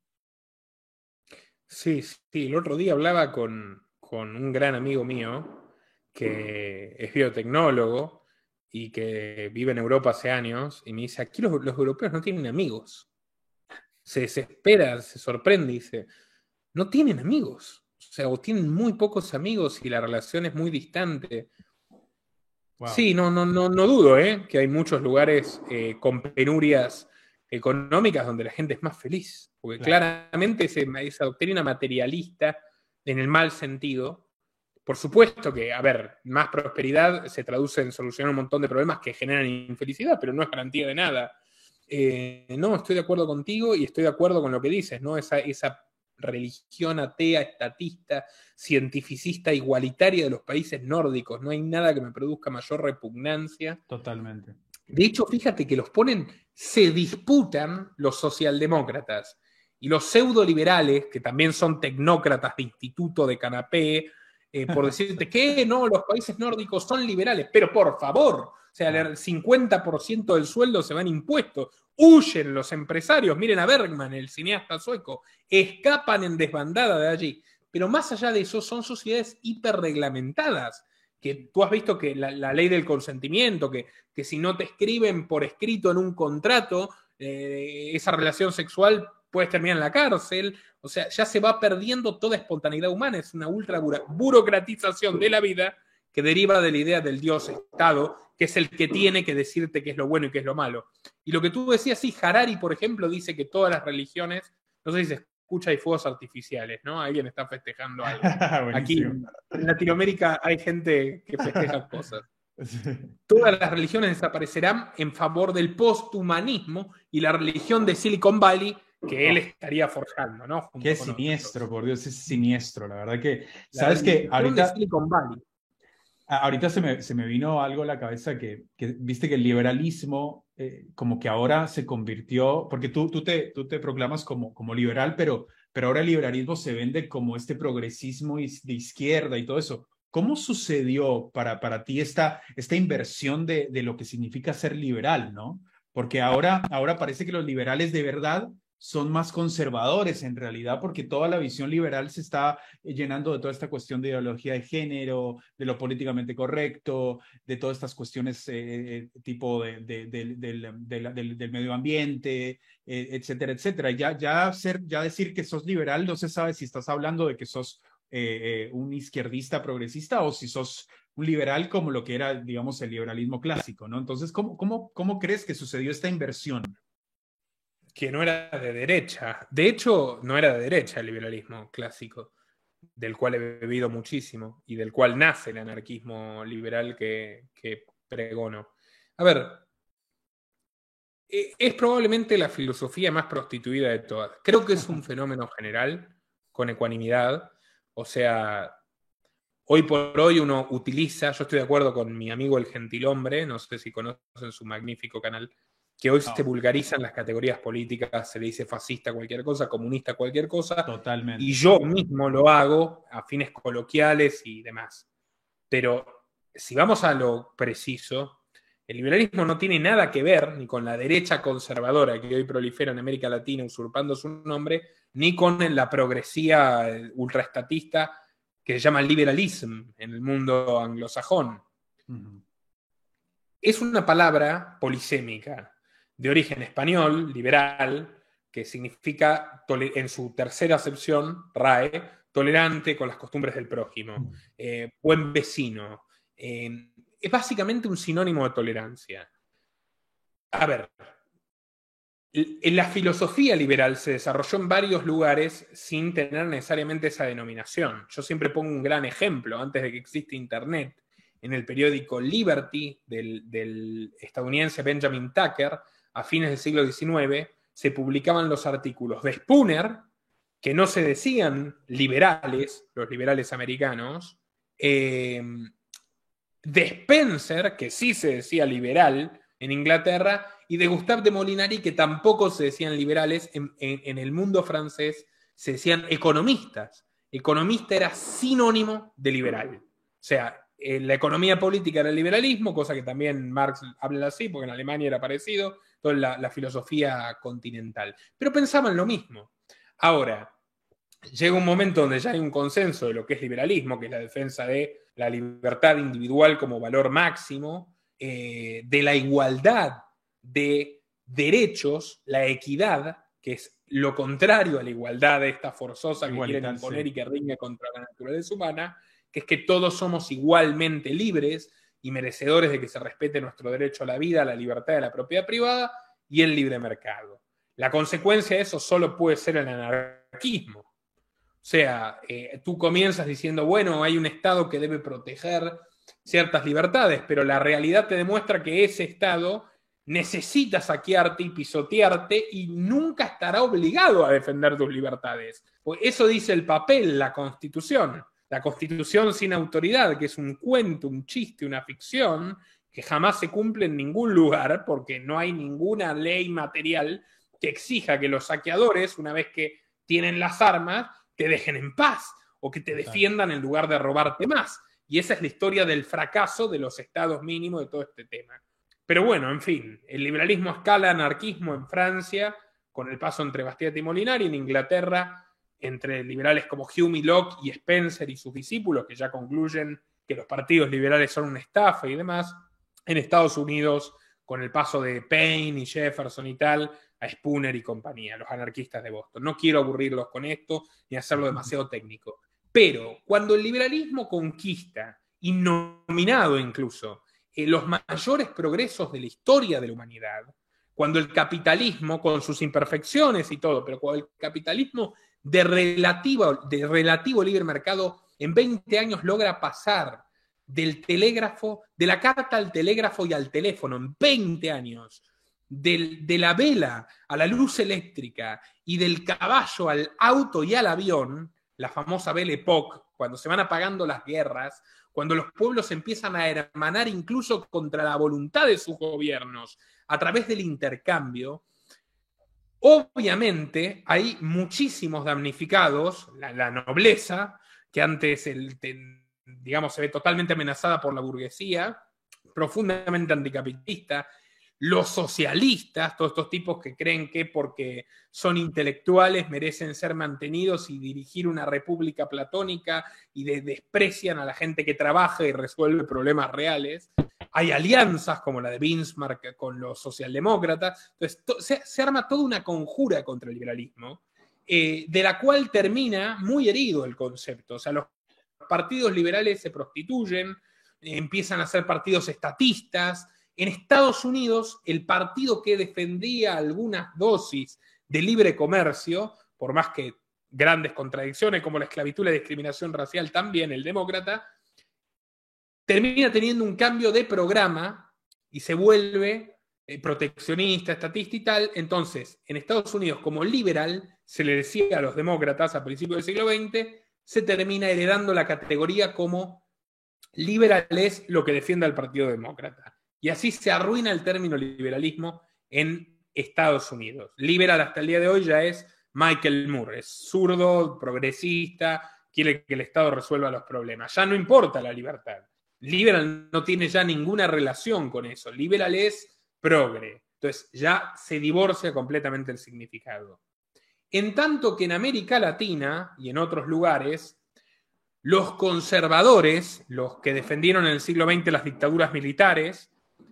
Sí, sí. El otro día hablaba con, con un gran amigo mío que es biotecnólogo y que vive en Europa hace años y me dice, aquí los, los europeos no tienen amigos. Se desespera, se sorprende y dice, no tienen amigos. O sea, o tienen muy pocos amigos y la relación es muy distante. Sí, no, no, no, no dudo ¿eh? que hay muchos lugares eh, con penurias económicas donde la gente es más feliz. Porque claramente esa doctrina materialista, en el mal sentido, por supuesto que, a ver, más prosperidad se traduce en solucionar un montón de problemas que generan infelicidad, pero no es garantía de nada. Eh, no, estoy de acuerdo contigo y estoy de acuerdo con lo que dices, ¿no? Esa, esa religión atea, estatista, cientificista, igualitaria de los países nórdicos. No hay nada que me produzca mayor repugnancia. Totalmente. De hecho, fíjate que los ponen, se disputan los socialdemócratas y los pseudoliberales, que también son tecnócratas de instituto de canapé, eh, por decirte que no, los países nórdicos son liberales, pero por favor, o sea, el 50% del sueldo se van impuestos. Huyen los empresarios, miren a Bergman, el cineasta sueco, escapan en desbandada de allí. Pero más allá de eso, son sociedades hiperreglamentadas, que tú has visto que la, ley del consentimiento, que, que, si no te escriben por escrito en un contrato, eh, esa relación sexual puedes terminar en la cárcel. O sea, ya se va perdiendo toda espontaneidad humana, es una ultra burocratización de la vida que deriva de la idea del Dios Estado, que es el que tiene que decirte qué es lo bueno y qué es lo malo. Y lo que tú decías, sí, Harari, por ejemplo, dice que todas las religiones, no sé si se escucha, hay fuegos artificiales, ¿no? Alguien está festejando algo. Aquí en Latinoamérica hay gente que festeja cosas. Todas las religiones desaparecerán en favor del posthumanismo y la religión de Silicon Valley que él estaría forjando, ¿no? Qué siniestro, por Dios, es siniestro, la verdad que, ¿sabes que Ahorita, ahorita se me, se me vino algo a la cabeza que, que viste que el liberalismo eh, como que ahora se convirtió, porque tú, tú, te, tú te proclamas como, como liberal, pero, pero ahora el liberalismo se vende como este progresismo de izquierda y todo eso. ¿Cómo sucedió para, para ti esta, esta inversión de, de lo que significa ser liberal, no? Porque ahora, ahora parece que los liberales de verdad son más conservadores en realidad, porque toda la visión liberal se está llenando de toda esta cuestión de ideología de género, de lo políticamente correcto, de todas estas cuestiones eh, tipo de, del, del, medio ambiente, eh, etcétera, etcétera. Ya, ya, ser, ya decir que sos liberal no se sabe si estás hablando de que sos eh, un izquierdista progresista o si sos un liberal como lo que era, digamos, el liberalismo clásico, ¿no? Entonces, ¿cómo, cómo, cómo crees que sucedió esta inversión? Que no era de derecha. De hecho, no era de derecha el liberalismo clásico, del cual he bebido muchísimo y del cual nace el anarquismo liberal que, pregono. A ver, e, es probablemente la filosofía más prostituida de todas. Creo que es un fenómeno general, con ecuanimidad. O sea, hoy por hoy uno utiliza, yo estoy de acuerdo con mi amigo el gentilhombre, no sé si conocen su magnífico canal que hoy se vulgarizan las categorías políticas, se le dice fascista cualquier cosa, comunista cualquier cosa. Totalmente. Y yo mismo lo hago a fines coloquiales y demás. Pero si vamos a lo preciso, el liberalismo no tiene nada que ver ni con la derecha conservadora que hoy prolifera en América Latina usurpando su nombre, ni con la progresía ultraestatista que se llama liberalism en el mundo anglosajón. Es una palabra polisémica de origen español, liberal, que significa, en su tercera acepción, RAE, tolerante con las costumbres del prójimo, eh, buen vecino. Eh, es básicamente un sinónimo de tolerancia. A ver, la filosofía liberal se desarrolló en varios lugares sin tener necesariamente esa denominación. Yo siempre pongo un gran ejemplo, antes de que exista Internet, en el periódico Liberty del estadounidense Benjamin Tucker, a fines del siglo XIX, se publicaban los artículos de Spooner, que no se decían liberales, los liberales americanos, eh, de Spencer, que sí se decía liberal en Inglaterra, y de Gustave de Molinari, que tampoco se decían liberales, en, el mundo francés se decían economistas. Economista era sinónimo de liberal. O sea, eh, la economía política era el liberalismo, cosa que también Marx habla así, porque en Alemania era parecido, toda la, filosofía continental. Pero pensaban lo mismo. Ahora, llega un momento donde ya hay un consenso de lo que es liberalismo, que es la defensa de la libertad individual como valor máximo, eh, de la igualdad de derechos, la equidad, que es lo contrario a la igualdad de esta forzosa que quieren imponer y que ringe contra la naturaleza humana, que es que todos somos igualmente libres y merecedores de que se respete nuestro derecho a la vida, a la libertad de la propiedad privada y el libre mercado. La consecuencia de eso solo puede ser el anarquismo. O sea, eh, tú comienzas diciendo, bueno, hay un Estado que debe proteger ciertas libertades, pero la realidad te demuestra que ese Estado necesita saquearte y pisotearte y nunca estará obligado a defender tus libertades. Pues eso dice el papel, la Constitución la constitución sin autoridad, que es un cuento, un chiste, una ficción, que jamás se cumple en ningún lugar porque no hay ninguna ley material que exija que los saqueadores, una vez que tienen las armas, te dejen en paz o que te defiendan en lugar de robarte más. Y esa es la historia del fracaso de los estados mínimos de todo este tema. Pero bueno, en fin, el liberalismo escala anarquismo en Francia, con el paso entre Bastiat y Molinari, en Inglaterra entre liberales como Hume y Locke y Spencer y sus discípulos, que ya concluyen que los partidos liberales son una estafa y demás, en Estados Unidos, con el paso de Payne y Jefferson y tal, a Spooner y compañía, los anarquistas de Boston. No quiero aburrirlos con esto ni hacerlo demasiado técnico. Pero cuando el liberalismo conquista, y nominado incluso, eh, los mayores progresos de la historia de la humanidad, cuando el capitalismo, con sus imperfecciones y todo, pero cuando el capitalismo de relativo, de relativo libre mercado en 20 años logra pasar del telégrafo, de la carta al telégrafo y al teléfono, en 20 años, de la vela a la luz eléctrica y del caballo al auto y al avión, la famosa Belle Époque, cuando se van apagando las guerras, cuando los pueblos empiezan a hermanar incluso contra la voluntad de sus gobiernos a través del intercambio, Obviamente hay muchísimos damnificados, la, nobleza, que antes digamos, se ve totalmente amenazada por la burguesía, profundamente anticapitalista, los socialistas, todos estos tipos que creen que porque son intelectuales merecen ser mantenidos y dirigir una república platónica y desprecian a la gente que trabaja y resuelve problemas reales. Hay alianzas como la de Bismarck con los socialdemócratas. Entonces, se, arma toda una conjura contra el liberalismo, eh, de la cual termina muy herido el concepto. O sea, los partidos liberales se prostituyen, empiezan a ser partidos estatistas, en Estados Unidos, el partido que defendía algunas dosis de libre comercio, por más que grandes contradicciones como la esclavitud y la discriminación racial, también el demócrata, termina teniendo un cambio de programa y se vuelve eh, proteccionista, estatista y tal. Entonces, en Estados Unidos, como liberal, se le decía a los demócratas a principios del siglo XX, se termina heredando la categoría como liberal es lo que defiende al Partido Demócrata. Y así se arruina el término liberalismo en Estados Unidos. Liberal hasta el día de hoy ya es Michael Moore, es zurdo, progresista, quiere que el Estado resuelva los problemas. Ya no importa la libertad. Liberal no tiene ya ninguna relación con eso. Liberal es progre. Entonces ya se divorcia completamente el significado. En tanto que en América Latina y en otros lugares, los conservadores, los que defendieron en el siglo XX las dictaduras militares,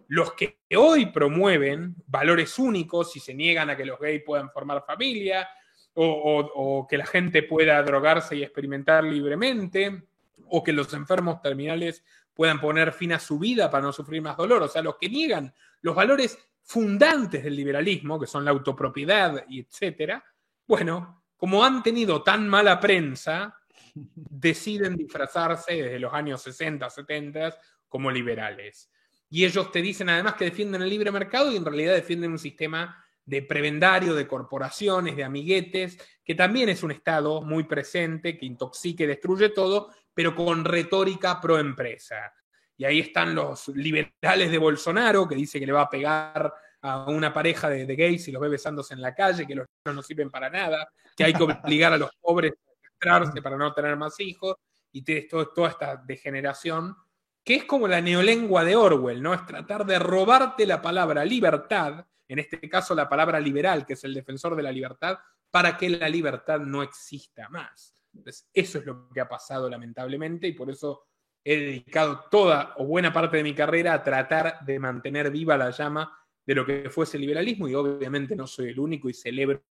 los que hoy promueven valores únicos y se niegan a que los gays puedan formar familia o, que la gente pueda drogarse y experimentar libremente o que los enfermos terminales puedan poner fin a su vida para no sufrir más dolor. O sea, los que niegan los valores fundantes del liberalismo, que son la autopropiedad y etcétera, bueno, como han tenido tan mala prensa, deciden disfrazarse desde los años 60, 70 como liberales. Y ellos te dicen además que defienden el libre mercado y en realidad defienden un sistema de prebendario, de corporaciones, de amiguetes, que también es un Estado muy presente, que intoxica y destruye todo, pero con retórica pro empresa. Y ahí están los liberales de Bolsonaro, que dice que le va a pegar a una pareja de, gays y los ve besándose en la calle, que los no sirven para nada, que hay que obligar a los pobres a registrarse para no tener más hijos, y toda esta degeneración que es como la neolengua de Orwell, ¿no? Es tratar de robarte la palabra libertad, en este caso la palabra liberal, que es el defensor de la libertad, para que la libertad no exista más. Entonces, eso es lo que ha pasado lamentablemente y por eso he dedicado toda o buena parte de mi carrera a tratar de mantener viva la llama de lo que fuese el liberalismo y obviamente no soy el único y celebro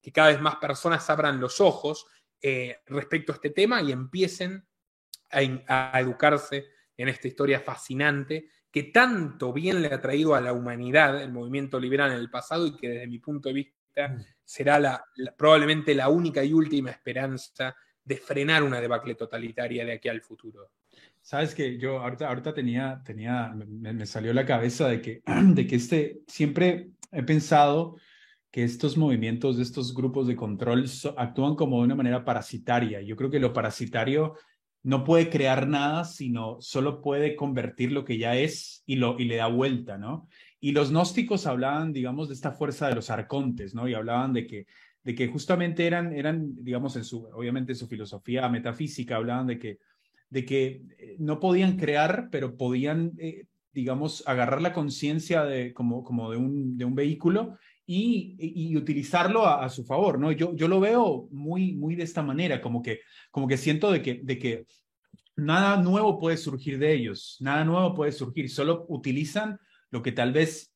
que cada vez más personas abran los ojos eh, respecto a este tema y empiecen a educarse en esta historia fascinante que tanto bien le ha traído a la humanidad el movimiento liberal en el pasado y que desde mi punto de vista mm. será la, probablemente la única y última esperanza de frenar una debacle totalitaria de aquí al futuro. Sabes que yo ahorita, ahorita tenía, tenía me, salió la cabeza de que, de que este, siempre he pensado que estos movimientos, estos grupos de control actúan como de una manera parasitaria. Yo creo que lo parasitario no puede crear nada, sino solo puede convertir lo que ya es y, lo, y le da vuelta, ¿no? Y los gnósticos hablaban, digamos, de esta fuerza de los arcontes, ¿no? Y hablaban de que, de que justamente eran, eran, digamos, en su, obviamente en su filosofía metafísica, hablaban de que, de que eh, no podían crear, pero podían, eh, digamos, agarrar la conciencia de, como, como de, un, de un vehículo y, y, utilizarlo a, su favor, ¿no? Yo, yo lo veo muy, muy de esta manera, como que, como que siento de que, de que nada nuevo puede surgir de ellos, nada nuevo puede surgir, solo utilizan lo que tal vez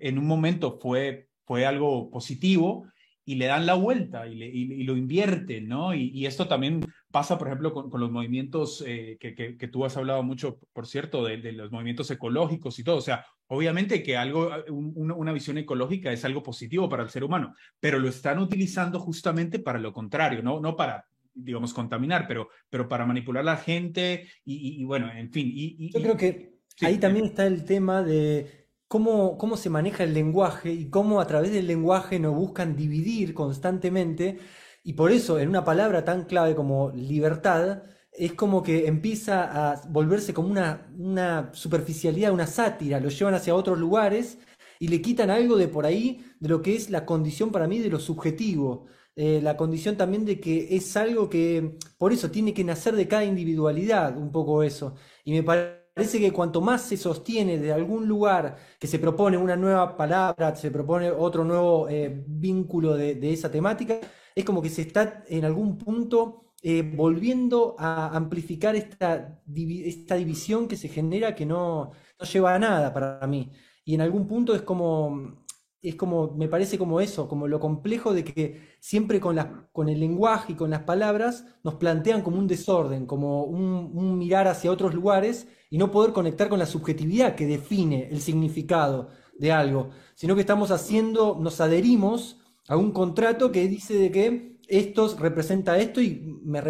en un momento fue, fue algo positivo y le dan la vuelta y, lo invierten, ¿no? Y, esto también pasa, por ejemplo, con, los movimientos eh, que, que, tú has hablado mucho, por cierto, de, los movimientos ecológicos y todo. O sea, obviamente que algo, una visión ecológica es algo positivo para el ser humano, pero lo están utilizando justamente para lo contrario, no, no para digamos, contaminar, pero, pero para manipular a la gente y, bueno, en fin. Y, Yo creo que ahí también está el tema de cómo, cómo se maneja el lenguaje y cómo a través del lenguaje nos buscan dividir constantemente. Y por eso, en una palabra tan clave como libertad, es como que empieza a volverse como una, una superficialidad, una sátira, lo llevan hacia otros lugares y le quitan algo de por ahí, de lo que es la condición para mí de lo subjetivo. Eh, la condición también de que es algo que, por eso, tiene que nacer de cada individualidad, un poco eso. Y me parece parece que cuanto más se sostiene de algún lugar que se propone una nueva palabra, se propone otro nuevo eh, vínculo de, esa temática, es como que se está en algún punto eh, volviendo a amplificar esta, esta, división que se genera que no, no lleva a nada para mí. Y en algún punto es como es como, me parece como eso, como lo complejo de que siempre con, con el lenguaje y con las palabras nos plantean como un desorden, como un, mirar hacia otros lugares y no poder conectar con la subjetividad que define el significado de algo, sino que estamos haciendo, nos adherimos a un contrato que dice de que esto representa esto y me,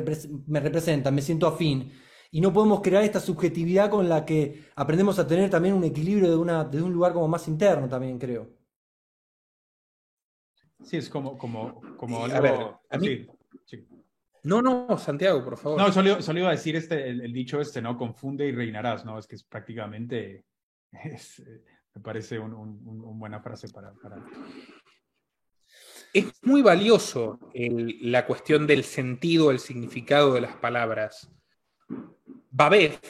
me representa, me siento afín. Y no podemos crear esta subjetividad con la que aprendemos a tener también un equilibrio de, una, de un lugar como más interno también, creo. Sí, es como, como, como algo. A mí... No, no, Santiago, por favor. No, solo, solo iba a decir este, el, dicho este, ¿no? Confunde y reinarás, ¿no? Es que es prácticamente. Es, me parece una un, buena frase para, para, Es muy valioso la cuestión del sentido, el significado de las palabras. Babet,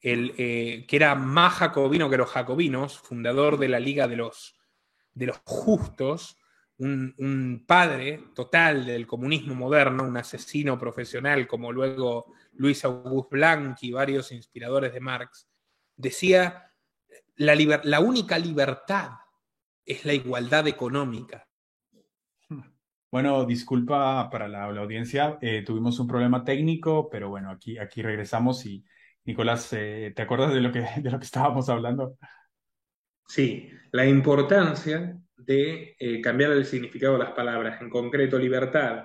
el, eh, que era más jacobino que los jacobinos, fundador de la Liga de los, de los Justos, un, padre total del comunismo moderno, un asesino profesional como luego Luis Auguste Blanc y varios inspiradores de Marx, decía, la, la única libertad es la igualdad económica. Bueno, disculpa para la, audiencia, eh, tuvimos un problema técnico, pero bueno, aquí, aquí regresamos y Nicolás, eh, ¿te acuerdas de lo, que, de lo que estábamos hablando? Sí, la importancia de eh, cambiar el significado de las palabras, en concreto libertad.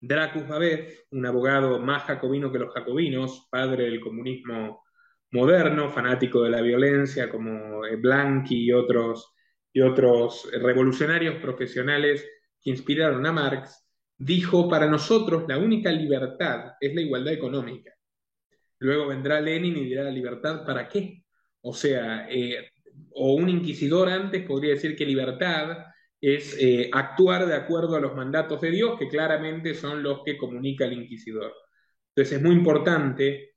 Dracus Babet, un abogado más jacobino que los jacobinos, padre del comunismo moderno, fanático de la violencia como eh, Blanqui y otros, y otros revolucionarios profesionales que inspiraron a Marx, dijo, para nosotros la única libertad es la igualdad económica. Luego vendrá Lenin y dirá, ¿libertad para qué? O sea, eh, o un inquisidor antes podría decir que libertad es eh, actuar de acuerdo a los mandatos de Dios, que claramente son los que comunica el inquisidor. Entonces es muy importante,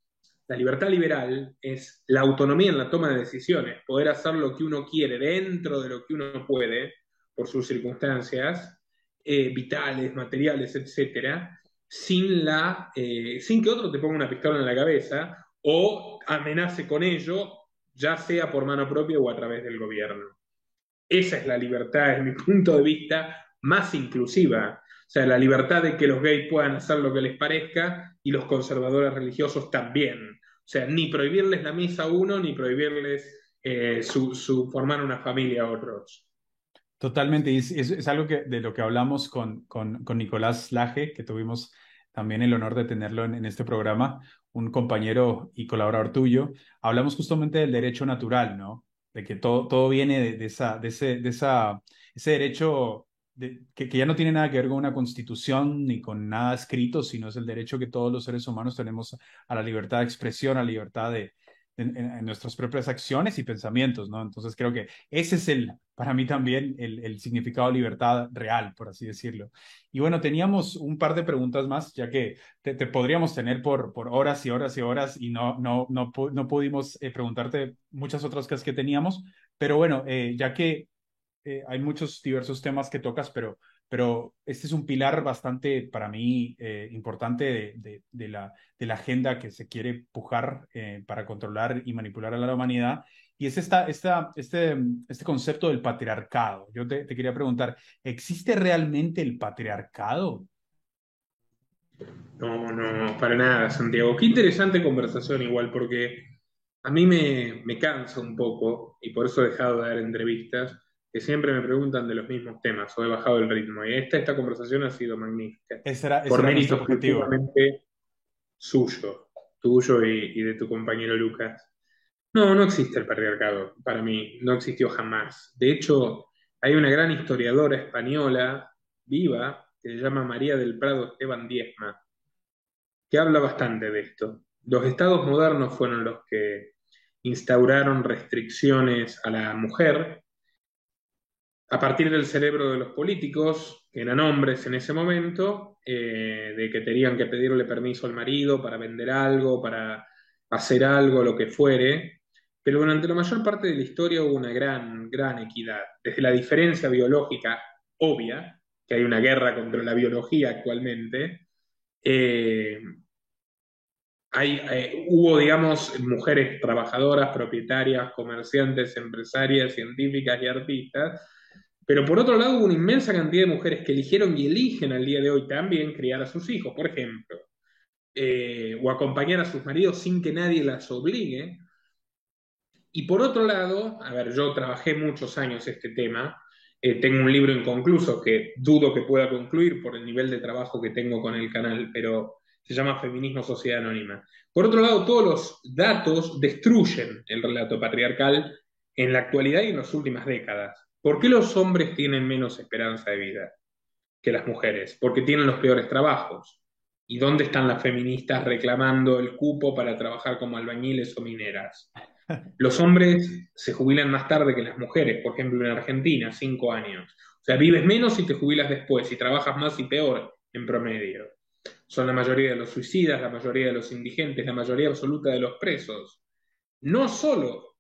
la libertad liberal es la autonomía en la toma de decisiones, poder hacer lo que uno quiere dentro de lo que uno puede, por sus circunstancias eh, vitales, materiales, etcétera, sin, la, eh, sin que otro te ponga una pistola en la cabeza o amenace con ello ya sea por mano propia o a través del gobierno. Esa es la libertad, desde mi punto de vista, más inclusiva. O sea, la libertad de que los gays puedan hacer lo que les parezca y los conservadores religiosos también. O sea, ni prohibirles la misa a uno, ni prohibirles eh, su, formar una familia a otros. Totalmente, y es, algo que, de lo que hablamos con, con, Nicolás Laje, que tuvimos también el honor de tenerlo en, este programa, un compañero y colaborador tuyo, hablamos justamente del derecho natural, ¿no? De que todo, todo viene de, esa, de, ese, de esa, ese derecho que, que, ya no tiene nada que ver con una constitución ni con nada escrito, sino es el derecho que todos los seres humanos tenemos a la libertad de expresión, a la libertad de, en, nuestras propias acciones y pensamientos, ¿no? Entonces creo que ese es el, para mí también, el, significado de libertad real, por así decirlo. Y bueno, teníamos un par de preguntas más, ya que te, podríamos tener por, por horas y horas y horas y no, no, no, no pudimos eh, preguntarte muchas otras cosas que teníamos, pero bueno, eh, ya que eh, hay muchos diversos temas que tocas, pero pero este es un pilar bastante, para mí, eh, importante de, la, de la agenda que se quiere pujar eh, para controlar y manipular a la humanidad. Y es esta, esta, este, este concepto del patriarcado. Yo te, quería preguntar, ¿existe realmente el patriarcado? No, no, para nada, Santiago. Qué interesante conversación igual, porque a mí me, me cansa un poco, y por eso he dejado de dar entrevistas, que siempre me preguntan de los mismos temas o he bajado el ritmo. Y esta, esta conversación ha sido magnífica. por mérito exclusivamente suyo, tuyo y, de tu compañero Lucas. No, no existe el patriarcado, para mí, no existió jamás. De hecho, hay una gran historiadora española viva que se llama María del Prado Esteban Diezma, que habla bastante de esto. Los estados modernos fueron los que instauraron restricciones a la mujer a partir del cerebro de los políticos, que eran hombres en ese momento, eh, de que tenían que pedirle permiso al marido para vender algo, para hacer algo, lo que fuere, pero durante la mayor parte de la historia hubo una gran, gran equidad, desde la diferencia biológica obvia, que hay una guerra contra la biología actualmente, eh, hay, eh, hubo, digamos, mujeres trabajadoras, propietarias, comerciantes, empresarias, científicas y artistas, pero por otro lado hubo una inmensa cantidad de mujeres que eligieron y eligen al día de hoy también criar a sus hijos, por ejemplo, eh, o acompañar a sus maridos sin que nadie las obligue. Y por otro lado, a ver, yo trabajé muchos años este tema, eh, tengo un libro inconcluso que dudo que pueda concluir por el nivel de trabajo que tengo con el canal, pero se llama Feminismo Sociedad Anónima. Por otro lado, todos los datos destruyen el relato patriarcal en la actualidad y en las últimas décadas. ¿Por qué los hombres tienen menos esperanza de vida que las mujeres? Porque tienen los peores trabajos. ¿Y dónde están las feministas reclamando el cupo para trabajar como albañiles o mineras? Los hombres se jubilan más tarde que las mujeres, por ejemplo en Argentina, cinco años. O sea, vives menos y te jubilas después, y trabajas más y peor en promedio son la mayoría de los suicidas, la mayoría de los indigentes, la mayoría absoluta de los presos. No solo,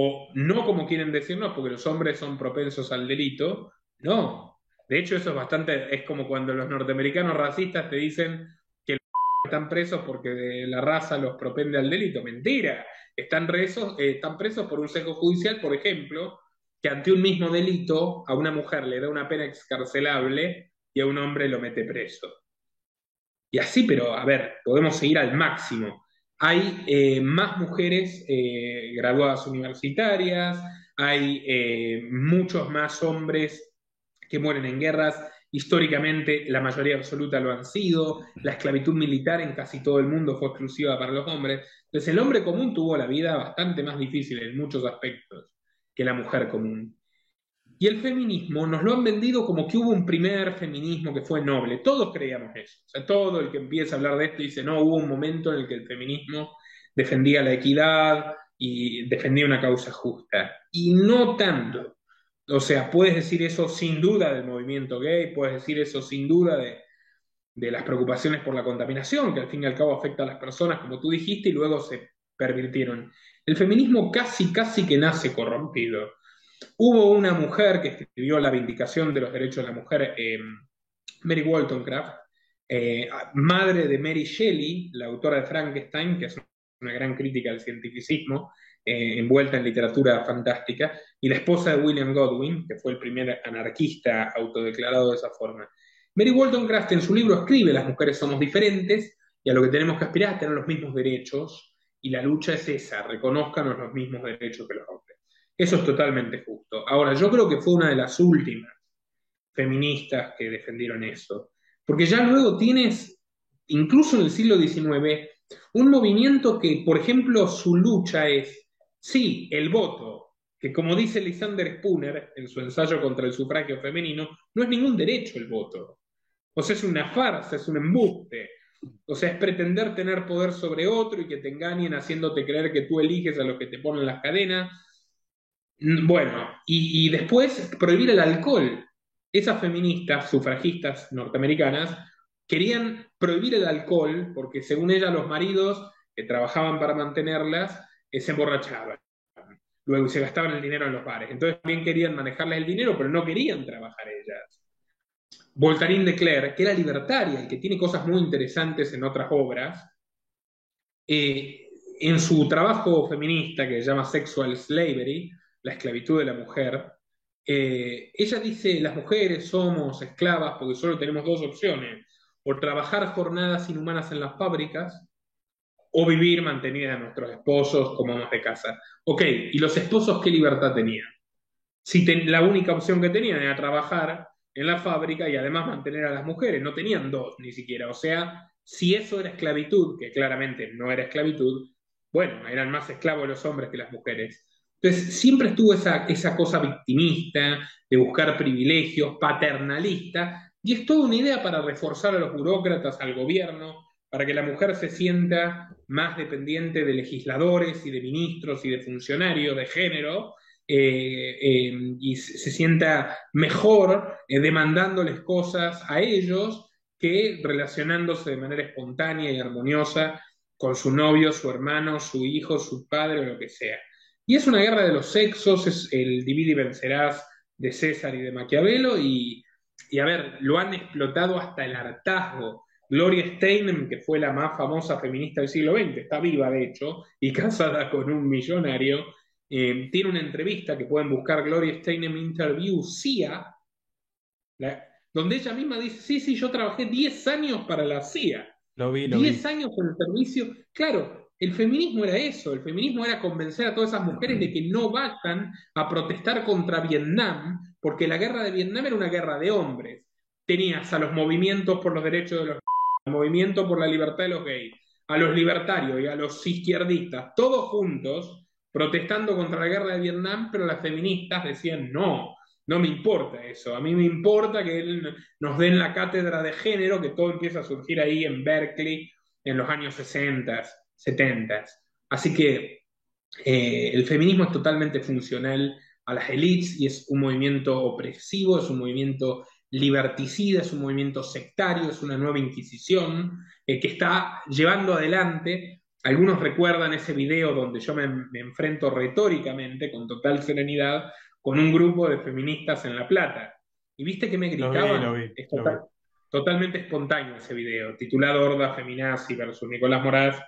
o no como quieren decirnos, porque los hombres son propensos al delito, no. De hecho, eso es bastante, es como cuando los norteamericanos racistas te dicen que están presos porque la raza los propende al delito. Mentira. Están presos, eh, están presos por un sesgo judicial, por ejemplo, que ante un mismo delito a una mujer le da una pena excarcelable y a un hombre lo mete preso. Y así, pero a ver, podemos seguir al máximo. Hay eh, más mujeres eh, graduadas universitarias, hay eh, muchos más hombres que mueren en guerras. Históricamente, la mayoría absoluta lo han sido. La esclavitud militar en casi todo el mundo fue exclusiva para los hombres. Entonces, el hombre común tuvo la vida bastante más difícil en muchos aspectos que la mujer común. Y el feminismo nos lo han vendido como que hubo un primer feminismo que fue noble. Todos creíamos eso. O sea, todo el que empieza a hablar de esto dice, no, hubo un momento en el que el feminismo defendía la equidad y defendía una causa justa. Y no tanto. O sea, puedes decir eso sin duda del movimiento gay, puedes decir eso sin duda de, de las preocupaciones por la contaminación, que al fin y al cabo afecta a las personas, como tú dijiste, y luego se pervirtieron. El feminismo casi, casi que nace corrompido. Hubo una mujer que escribió La Vindicación de los Derechos de la Mujer, eh, Mary Wollstonecraft, eh, madre de Mary Shelley, la autora de Frankenstein, que es una gran crítica al cientificismo, eh, envuelta en literatura fantástica, y la esposa de William Godwin, que fue el primer anarquista autodeclarado de esa forma. Mary Wollstonecraft en su libro escribe, las mujeres somos diferentes y a lo que tenemos que aspirar es tener los mismos derechos, y la lucha es esa, reconozcanos los mismos derechos que los hombres. Eso es totalmente justo. Ahora, yo creo que fue una de las últimas feministas que defendieron eso. Porque ya luego tienes, incluso en el siglo XIX, un movimiento que, por ejemplo, su lucha es, sí, el voto, que como dice Lysander Spooner en su ensayo contra el sufragio femenino, no es ningún derecho el voto. O sea, es una farsa, es un embuste. O sea, es pretender tener poder sobre otro y que te engañen haciéndote creer que tú eliges a los que te ponen las cadenas bueno, y, después prohibir el alcohol. Esas feministas, sufragistas norteamericanas, querían prohibir el alcohol porque según ellas los maridos que trabajaban para mantenerlas eh, se emborrachaban. Luego se gastaban el dinero en los bares. Entonces también querían manejarles el dinero, pero no querían trabajar ellas. Voltaire de Clerc, que era libertaria y que tiene cosas muy interesantes en otras obras, eh, en su trabajo feminista que se llama Sexual Slavery, la esclavitud de la mujer, eh, ella dice, las mujeres somos esclavas porque solo tenemos dos opciones, o trabajar jornadas inhumanas en las fábricas, o vivir mantenidas a nuestros esposos como amas de casa. Ok, ¿y los esposos qué libertad tenían? Si la única opción que tenían era trabajar en la fábrica y además mantener a las mujeres, no tenían dos ni siquiera. O sea, si eso era esclavitud, que claramente no era esclavitud, bueno, eran más esclavos los hombres que las mujeres. Entonces, siempre estuvo esa, cosa victimista, de buscar privilegios, paternalista, y es toda una idea para reforzar a los burócratas, al gobierno, para que la mujer se sienta más dependiente de legisladores y de ministros y de funcionarios de género, eh, eh, y se sienta mejor eh, demandándoles cosas a ellos que relacionándose de manera espontánea y armoniosa con su novio, su hermano, su hijo, su padre o lo que sea. Y es una guerra de los sexos, es el divide y vencerás de César y de Maquiavelo, y, y a ver, lo han explotado hasta el hartazgo. Gloria Steinem, que fue la más famosa feminista del siglo XX, está viva de hecho, y casada con un millonario, eh, tiene una entrevista que pueden buscar Gloria Steinem Interview CIA, donde ella misma dice, sí, sí, yo trabajé 10 años para la CIA. Lo vi, lo 10 años en el servicio. Claro, el feminismo era eso, el feminismo era convencer a todas esas mujeres de que no vayan a protestar contra Vietnam, porque la guerra de Vietnam era una guerra de hombres. Tenías a los movimientos por los derechos de los al movimiento por la libertad de los gays, a los libertarios y a los izquierdistas, todos juntos protestando contra la guerra de Vietnam, pero las feministas decían no, no me importa eso, a mí me importa que nos den la cátedra de género, que todo empieza a surgir ahí en Berkeley en los años 60, 70. Así que eh, el feminismo es totalmente funcional a las élites y es un movimiento opresivo, es un movimiento liberticida, es un movimiento sectario, es una nueva inquisición eh, que está llevando adelante. Algunos recuerdan ese video donde yo me, enfrento retóricamente, con total serenidad, con un grupo de feministas en La Plata. Y viste que me gritaban. es totalmente espontáneo ese video, titulado Horda Feminazi versus Nicolás Moraz.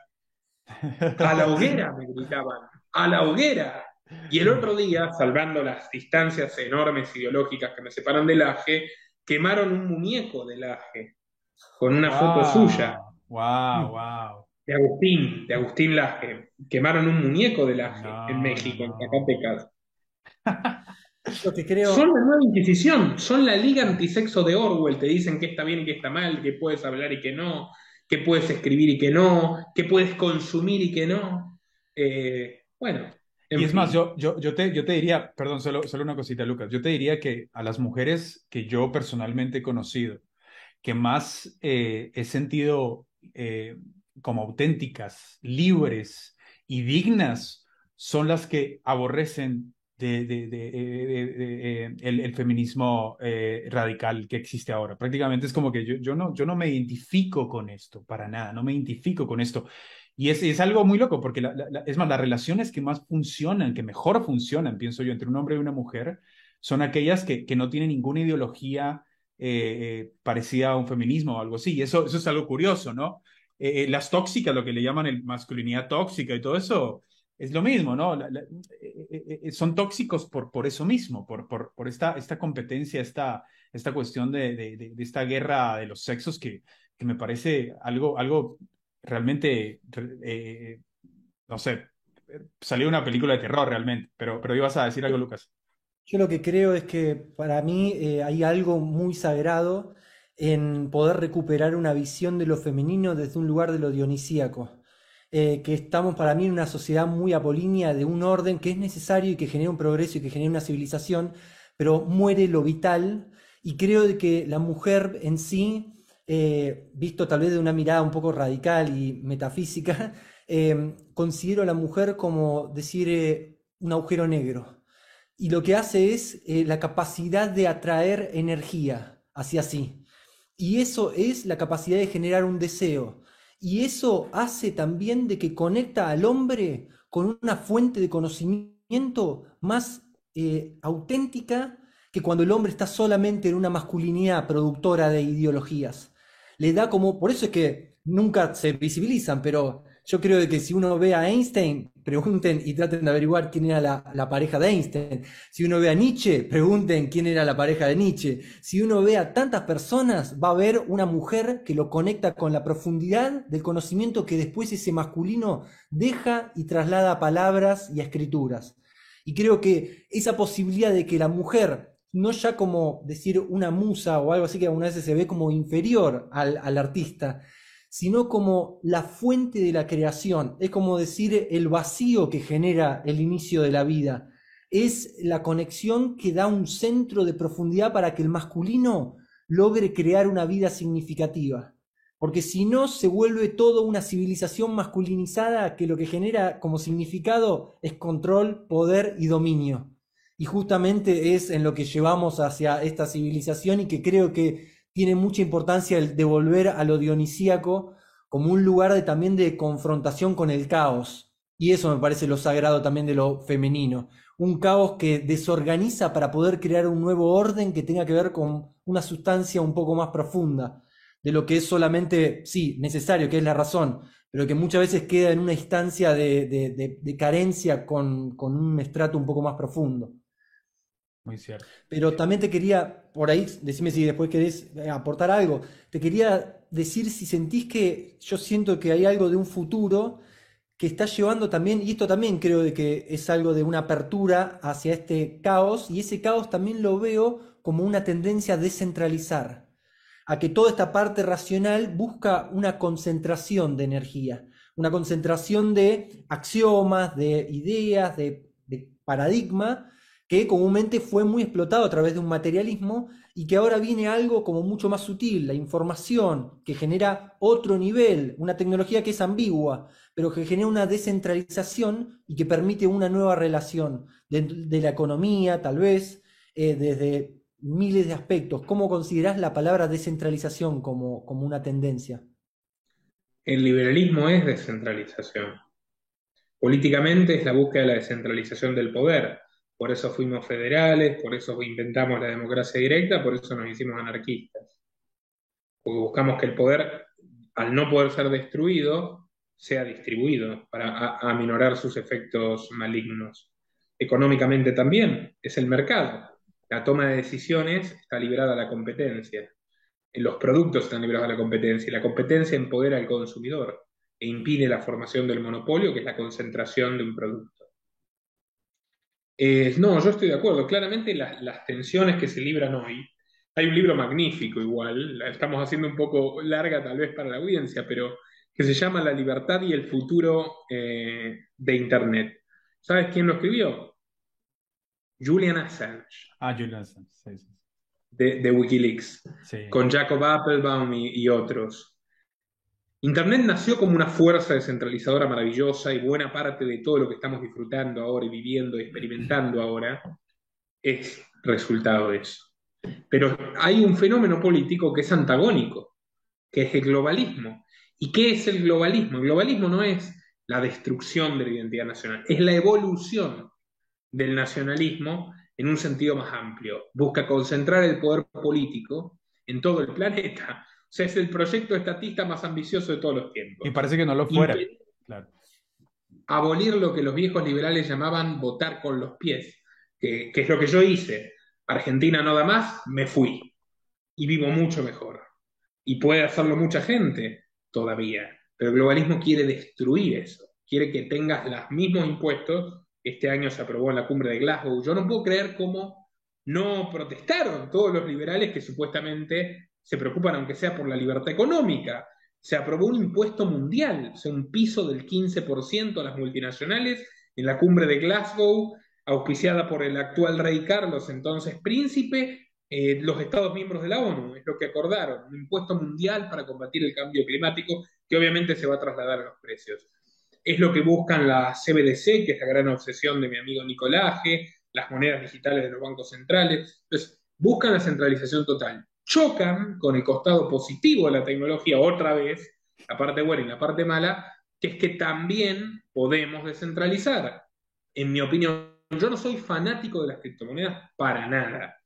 A la hoguera me gritaban, a la hoguera. Y el otro día, salvando las distancias enormes ideológicas que me separan del AGE, quemaron un muñeco de Laje con una foto suya. Wow, wow. De Agustín, de Agustín Laje. Quemaron un muñeco de Laje en México, en Zacatecas. Son la nueva Inquisición, son la liga antisexo de Orwell. Te dicen que está bien y que está mal, que puedes hablar y que no, que puedes escribir y que no, que puedes consumir y que no. Eh, bueno, y es más, yo, yo, yo, te, yo te diría, perdón, solo, solo una cosita, Lucas, yo te diría que a las mujeres que yo personalmente he conocido, que más eh, he sentido eh, como auténticas, libres y dignas, son las que aborrecen de, de, de, el, feminismo eh, radical que existe ahora. Prácticamente es como que yo, no, yo no me identifico con esto, para nada, no me identifico con esto. Y es, es algo muy loco, porque es más, las relaciones que más funcionan, que mejor funcionan, pienso yo, entre un hombre y una mujer, son aquellas que, que no tienen ninguna ideología eh, eh, parecida a un feminismo o algo así. Y eso, eso es algo curioso, ¿no? Eh, las tóxicas, lo que le llaman el masculinidad tóxica y todo eso, es lo mismo, ¿no? son tóxicos por, por eso mismo, por, por, por esta, esta competencia, esta, esta cuestión de, de, de, esta guerra de los sexos que, que me parece algo, algo realmente, eh, no sé, salió una película de terror realmente, pero, pero ibas a decir algo, Lucas. Yo lo que creo es que para mí eh, hay algo muy sagrado en poder recuperar una visión de lo femenino desde un lugar de lo dionisíaco. Eh, que estamos para mí en una sociedad muy apolínea de un orden que es necesario y que genera un progreso y que genera una civilización, pero muere lo vital y creo que la mujer en sí eh, visto tal vez de una mirada un poco radical y metafísica, eh, considero a la mujer como decir eh, un agujero negro. Y lo que hace es la capacidad de atraer energía hacia sí. Y eso es la capacidad de generar un deseo. Y eso hace también de que conecta al hombre con una fuente de conocimiento más auténtica que cuando el hombre está solamente en una masculinidad productora de ideologías. Le da como, por eso es que nunca se visibilizan, pero yo creo que si uno ve a Einstein, pregunten y traten de averiguar quién era la, pareja de Einstein. Si uno ve a Nietzsche, pregunten quién era la pareja de Nietzsche. Si uno ve a tantas personas, va a ver una mujer que lo conecta con la profundidad del conocimiento que después ese masculino deja y traslada a palabras y a escrituras. Y creo que esa posibilidad de que la mujer no ya como decir una musa o algo así que algunas veces se ve como inferior al, al, artista, sino como la fuente de la creación, es como decir el vacío que genera el inicio de la vida, es la conexión que da un centro de profundidad para que el masculino logre crear una vida significativa. Porque si no, se vuelve todo una civilización masculinizada que lo que genera como significado es control, poder y dominio. Y justamente es en lo que llevamos hacia esta civilización y que creo que tiene mucha importancia el devolver a lo dionisíaco como un lugar de, también de confrontación con el caos. Y eso me parece lo sagrado también de lo femenino. Un caos que desorganiza para poder crear un nuevo orden que tenga que ver con una sustancia un poco más profunda de lo que es solamente, sí, necesario, que es la razón, pero que muchas veces queda en una instancia de, carencia con, con, un estrato un poco más profundo. Muy cierto. Pero también te quería, por ahí, decime si después querés eh, aportar algo, te quería decir si sentís que yo siento que hay algo de un futuro que está llevando también, y esto también creo de que es algo de una apertura hacia este caos, y ese caos también lo veo como una tendencia a descentralizar, a que toda esta parte racional busca una concentración de energía, una concentración de axiomas, de ideas, de, de paradigma, que comúnmente fue muy explotado a través de un materialismo y que ahora viene algo como mucho más sutil, la información, que genera otro nivel, una tecnología que es ambigua, pero que genera una descentralización y que permite una nueva relación de, la economía, tal vez, eh, desde miles de aspectos. ¿Cómo considerás la palabra descentralización como, como una tendencia? El liberalismo es descentralización. Políticamente es la búsqueda de la descentralización del poder por eso fuimos federales, por eso inventamos la democracia directa, por eso nos hicimos anarquistas. Porque buscamos que el poder, al no poder ser destruido, sea distribuido para aminorar sus efectos malignos. Económicamente también es el mercado. La toma de decisiones está librada a la competencia. Los productos están librados a la competencia la competencia empodera al consumidor e impide la formación del monopolio, que es la concentración de un producto. Eh, no, yo estoy de acuerdo. Claramente las, tensiones que se libran hoy, hay un libro magnífico igual, la estamos haciendo un poco larga tal vez para la audiencia, pero que se llama La libertad y el futuro eh, de Internet. ¿Sabes quién lo escribió? Julian Assange. Ah, Julian Assange, sí, sí. De, Wikileaks, con Jacob Applebaum y otros. Internet nació como una fuerza descentralizadora maravillosa y buena parte de todo lo que estamos disfrutando ahora y viviendo y experimentando ahora es resultado de eso. Pero hay un fenómeno político que es antagónico, que es el globalismo. ¿Y qué es el globalismo? El globalismo no es la destrucción de la identidad nacional, es la evolución del nacionalismo en un sentido más amplio. Busca concentrar el poder político en todo el planeta sea, es el proyecto estatista más ambicioso de todos los tiempos. Y parece que no lo fuera. Abolir lo que los viejos liberales llamaban votar con los pies, que, es lo que yo hice. Argentina no da más, me fui. Y vivo mucho mejor. Y puede hacerlo mucha gente todavía. Pero el globalismo quiere destruir eso. Quiere que tengas los mismos impuestos. Este año se aprobó en la cumbre de Glasgow. Yo no puedo creer cómo no protestaron todos los liberales que supuestamente se preocupan aunque sea por la libertad económica. Se aprobó un impuesto mundial, o sea, un piso del 15% a las multinacionales en la cumbre de Glasgow, auspiciada por el actual rey Carlos, entonces príncipe, eh, los Estados miembros de la ONU, es lo que acordaron, un impuesto mundial para combatir el cambio climático, que obviamente se va a trasladar a los precios. Es lo que buscan la CBDC, que es la gran obsesión de mi amigo Nicolaje, las monedas digitales de los bancos centrales. Entonces, buscan la centralización total chocan con el costado positivo de la tecnología otra vez, la parte buena y la parte mala, que es que también podemos descentralizar. En mi opinión, yo no soy fanático de las criptomonedas para nada,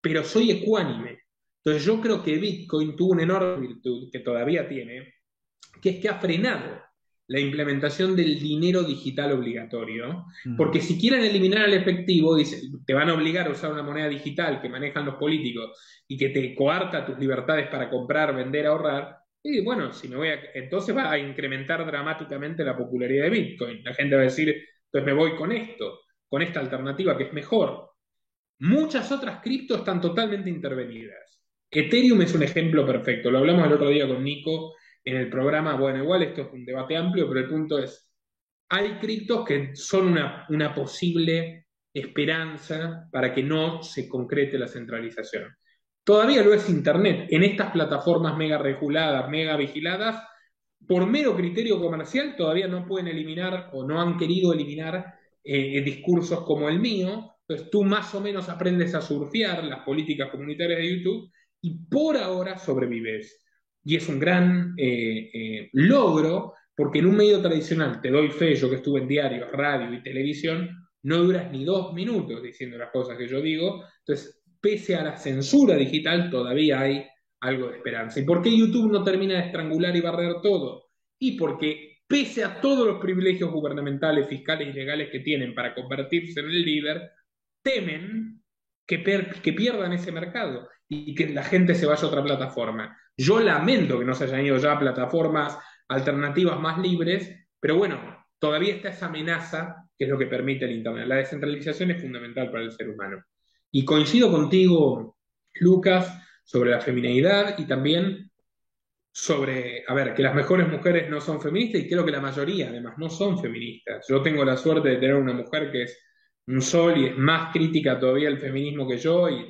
pero soy ecuánime. Entonces yo creo que Bitcoin tuvo una enorme virtud, que todavía tiene, que es que ha frenado la implementación del dinero digital obligatorio, porque si quieren eliminar el efectivo, te van a obligar a usar una moneda digital que manejan los políticos y que te coarta tus libertades para comprar, vender, ahorrar, y bueno, si me voy a, entonces va a incrementar dramáticamente la popularidad de Bitcoin. La gente va a decir, pues me voy con esto, con esta alternativa que es mejor. Muchas otras criptos están totalmente intervenidas. Ethereum es un ejemplo perfecto. Lo hablamos el otro día con Nico en el programa, bueno, igual esto es un debate amplio, pero el punto es, hay criptos que son una, posible esperanza para que no se concrete la centralización. Todavía lo es Internet. En estas plataformas mega reguladas, mega vigiladas, por mero criterio comercial, todavía no pueden eliminar o no han querido eliminar eh, discursos como el mío. Entonces tú más o menos aprendes a surfear las políticas comunitarias de YouTube y por ahora sobrevives y es un gran eh, eh, logro porque en un medio tradicional, te doy fe, yo que estuve en diarios, radio y televisión, no duras ni dos minutos diciendo las cosas que yo digo. Entonces, pese a la censura digital, todavía hay algo de esperanza. ¿Y por qué YouTube no termina de estrangular y barrer todo? Y porque, pese a todos los privilegios gubernamentales, fiscales y legales que tienen para convertirse en el líder, temen que, que pierdan ese mercado y que la gente se vaya a otra plataforma. Yo lamento que no se hayan ido ya a plataformas alternativas más libres, pero bueno, todavía está esa amenaza que es lo que permite el Internet. La descentralización es fundamental para el ser humano. Y coincido contigo, Lucas, sobre la feminidad y también sobre, a ver, que las mejores mujeres no son feministas y creo que la mayoría además no son feministas. Yo tengo la suerte de tener una mujer que es un sol y es más crítica todavía al feminismo que yo y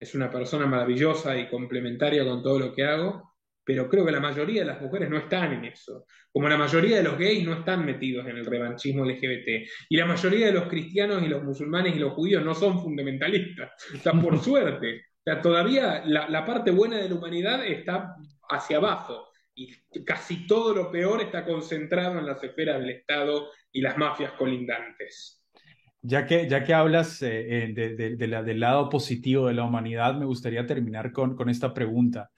es una persona maravillosa y complementaria con todo lo que hago, pero creo que la mayoría de las mujeres no están en eso, como la mayoría de los gays no están metidos en el revanchismo LGBT, y la mayoría de los cristianos y los musulmanes y los judíos no son fundamentalistas, están por suerte. O sea, todavía la, parte buena de la humanidad está hacia abajo, y casi todo lo peor está concentrado en las esferas del Estado y las mafias colindantes. Ya que, ya que hablas eh, eh, de, del lado positivo de la humanidad, me gustaría terminar con, con esta pregunta.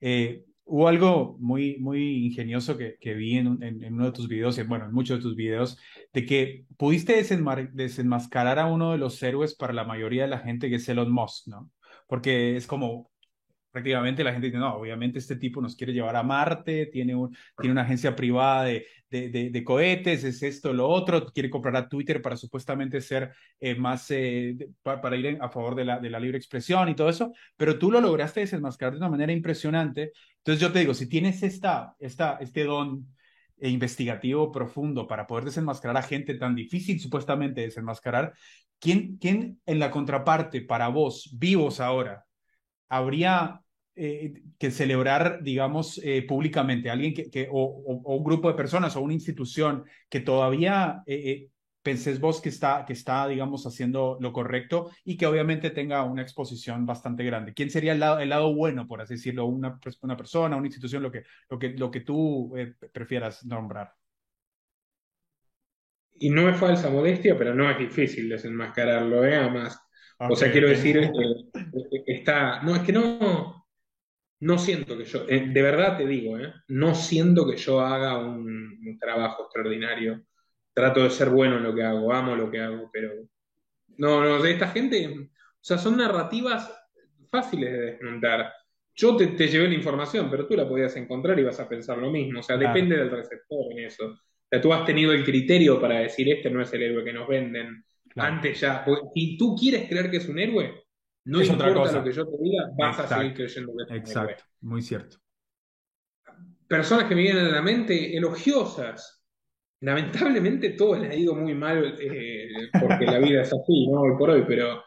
Eh, hubo algo muy, muy ingenioso que, que vi en, en, uno de tus videos, bueno, en muchos de tus videos, de que pudiste desenmascarar a uno de los héroes para la mayoría de la gente, que es Elon Musk, ¿no? Porque es como, prácticamente la gente dice, no, obviamente este tipo nos quiere llevar a Marte, tiene, un, tiene una agencia privada de, de, cohetes, es esto, lo otro, quiere comprar a Twitter para supuestamente ser eh, más, eh, para, ir a favor de la, de la libre expresión y todo eso, pero tú lo lograste desenmascarar de una manera impresionante. Entonces yo te digo, si tienes esta, esta, este don e investigativo profundo para poder desenmascarar a gente tan difícil supuestamente desenmascarar, ¿quién, quién en la contraparte para vos, vivos ahora, habría eh, que celebrar, digamos, eh, públicamente, alguien que, o, un grupo de personas o una institución que todavía eh, penses vos que está, que está, digamos, haciendo lo correcto y que obviamente tenga una exposición bastante grande. ¿Quién sería el lado, el lado bueno, por así decirlo, una, una persona, una institución, lo que, lo que, lo que tú prefieras nombrar? Y no es falsa modestia, pero no es difícil desenmascararlo, ¿eh? Además, o sea, quiero decir, está, no, es que no, no siento que yo, eh, de verdad te digo, eh, no siento que yo haga un, trabajo extraordinario. Trato de ser bueno en lo que hago, amo lo que hago, pero no, no, de esta gente, o sea, son narrativas fáciles de desmontar. Yo te, llevé la información, pero tú la podías encontrar y vas a pensar lo mismo. O sea, depende del receptor en eso. O sea, tú has tenido el criterio para decir, este no es el héroe que nos venden. Antes ya. Si tú quieres creer que es un héroe, no importa lo que yo te diga, vas a seguir creyendo que es Exacto, muy cierto. Personas que me vienen a la mente elogiosas. Lamentablemente todo le ha ido muy mal eh, porque la vida es así, ¿no? Hoy por hoy, pero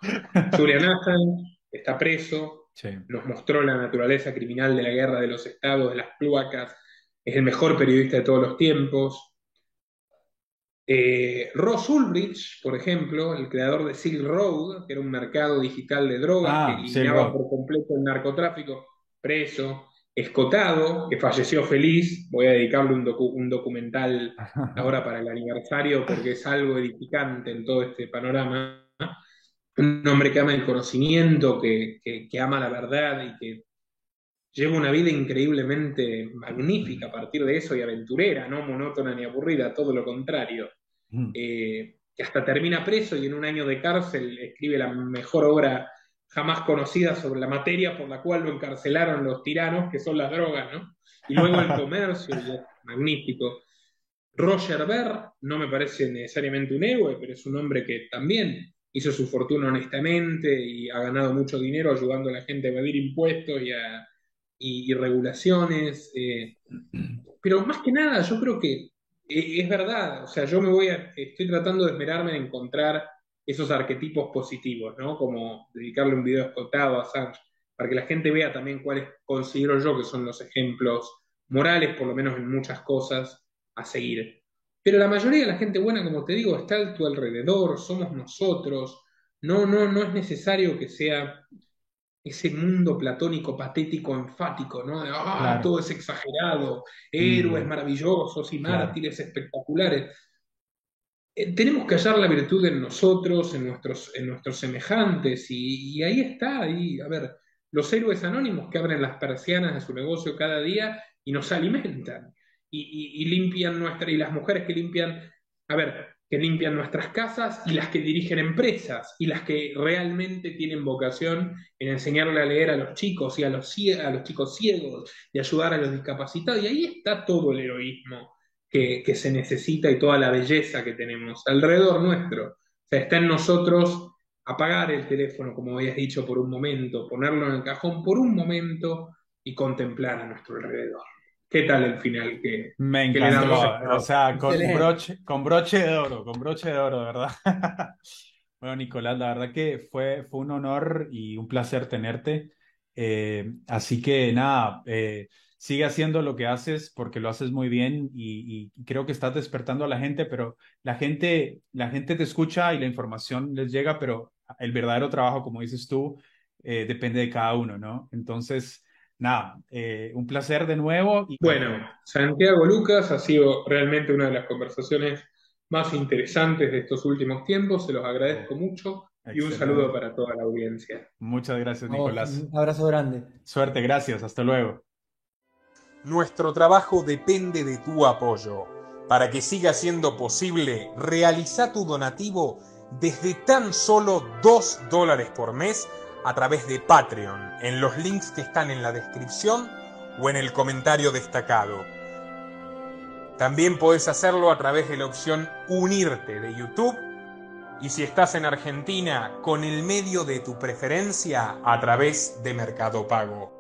Julian Assange está preso, nos mostró la naturaleza criminal de la guerra de los estados, de las cloacas, es el mejor periodista de todos los tiempos, eh, Ross Ulbricht, por ejemplo, el creador de Silk Road, que era un mercado digital de drogas ah, que eliminaba por completo el narcotráfico, preso, escotado, que falleció feliz. Voy a dedicarle un, documental ahora para el aniversario porque es algo edificante en todo este panorama. Un hombre que ama el conocimiento, que, que ama la verdad y que lleva una vida increíblemente magnífica a partir de eso y aventurera, no monótona ni aburrida, todo lo contrario. Eh, que hasta termina preso y en un año de cárcel escribe la mejor obra jamás conocida sobre la materia por la cual lo encarcelaron los tiranos, que son las drogas, ¿no? Y luego el comercio, magnífico. Roger Ver no me parece necesariamente un héroe, pero es un hombre que también hizo su fortuna honestamente y ha ganado mucho dinero ayudando a la gente a evadir impuestos y, regulaciones. Eh. pero más que nada, yo creo que es verdad, o sea, yo me voy a, estoy tratando de esmerarme en encontrar esos arquetipos positivos, ¿no? Como dedicarle un video escotado a Sánchez, para que la gente vea también cuáles considero yo que son los ejemplos morales, por lo menos en muchas cosas, a seguir. Pero la mayoría de la gente buena, como te digo, está a tu alrededor, somos nosotros. No, no, no es necesario que sea ese mundo platónico, patético, enfático, ¿no? De, ah, todo es exagerado, héroes mm. maravillosos y mártires espectaculares. Eh, tenemos que hallar la virtud en nosotros, en nuestros, en nuestros semejantes, y, ahí está, ahí, a ver, los héroes anónimos que abren las persianas de su negocio cada día y nos alimentan, y, y limpian nuestra, y las mujeres que limpian, a ver, que limpian nuestras casas y las que dirigen empresas y las que realmente tienen vocación en enseñarle a leer a los chicos y a los, a los chicos ciegos y ayudar a los discapacitados. Y ahí está todo el heroísmo que, que, se necesita y toda la belleza que tenemos alrededor nuestro. O sea, está en nosotros apagar el teléfono, como habías dicho, por un momento, ponerlo en el cajón por un momento y contemplar a nuestro alrededor. ¿Qué tal el final que, Me encantó, o sea, con broche, con broche de oro, con broche de oro, ¿verdad? bueno, Nicolás, la verdad que fue, fue un honor y un placer tenerte. Eh, así que nada, eh, sigue haciendo lo que haces porque lo haces muy bien y, creo que estás despertando a la gente, pero la gente, la gente te escucha y la información les llega, pero el verdadero trabajo, como dices tú, eh, depende de cada uno, ¿no? Entonces, nada, eh, un placer de nuevo. Bueno, Santiago Lucas ha sido realmente una de las conversaciones más interesantes de estos últimos tiempos, se los agradezco mucho y un saludo para toda la audiencia. Muchas gracias, Nicolás. Un abrazo grande. Suerte, gracias, hasta luego. Nuestro trabajo depende de tu apoyo. Para que siga siendo posible, realiza tu donativo desde tan solo 2 dólares por mes a través de Patreon en los links que están en la descripción o en el comentario destacado. También puedes hacerlo a través de la opción Unirte de YouTube y si estás en Argentina con el medio de tu preferencia a través de Mercado Pago.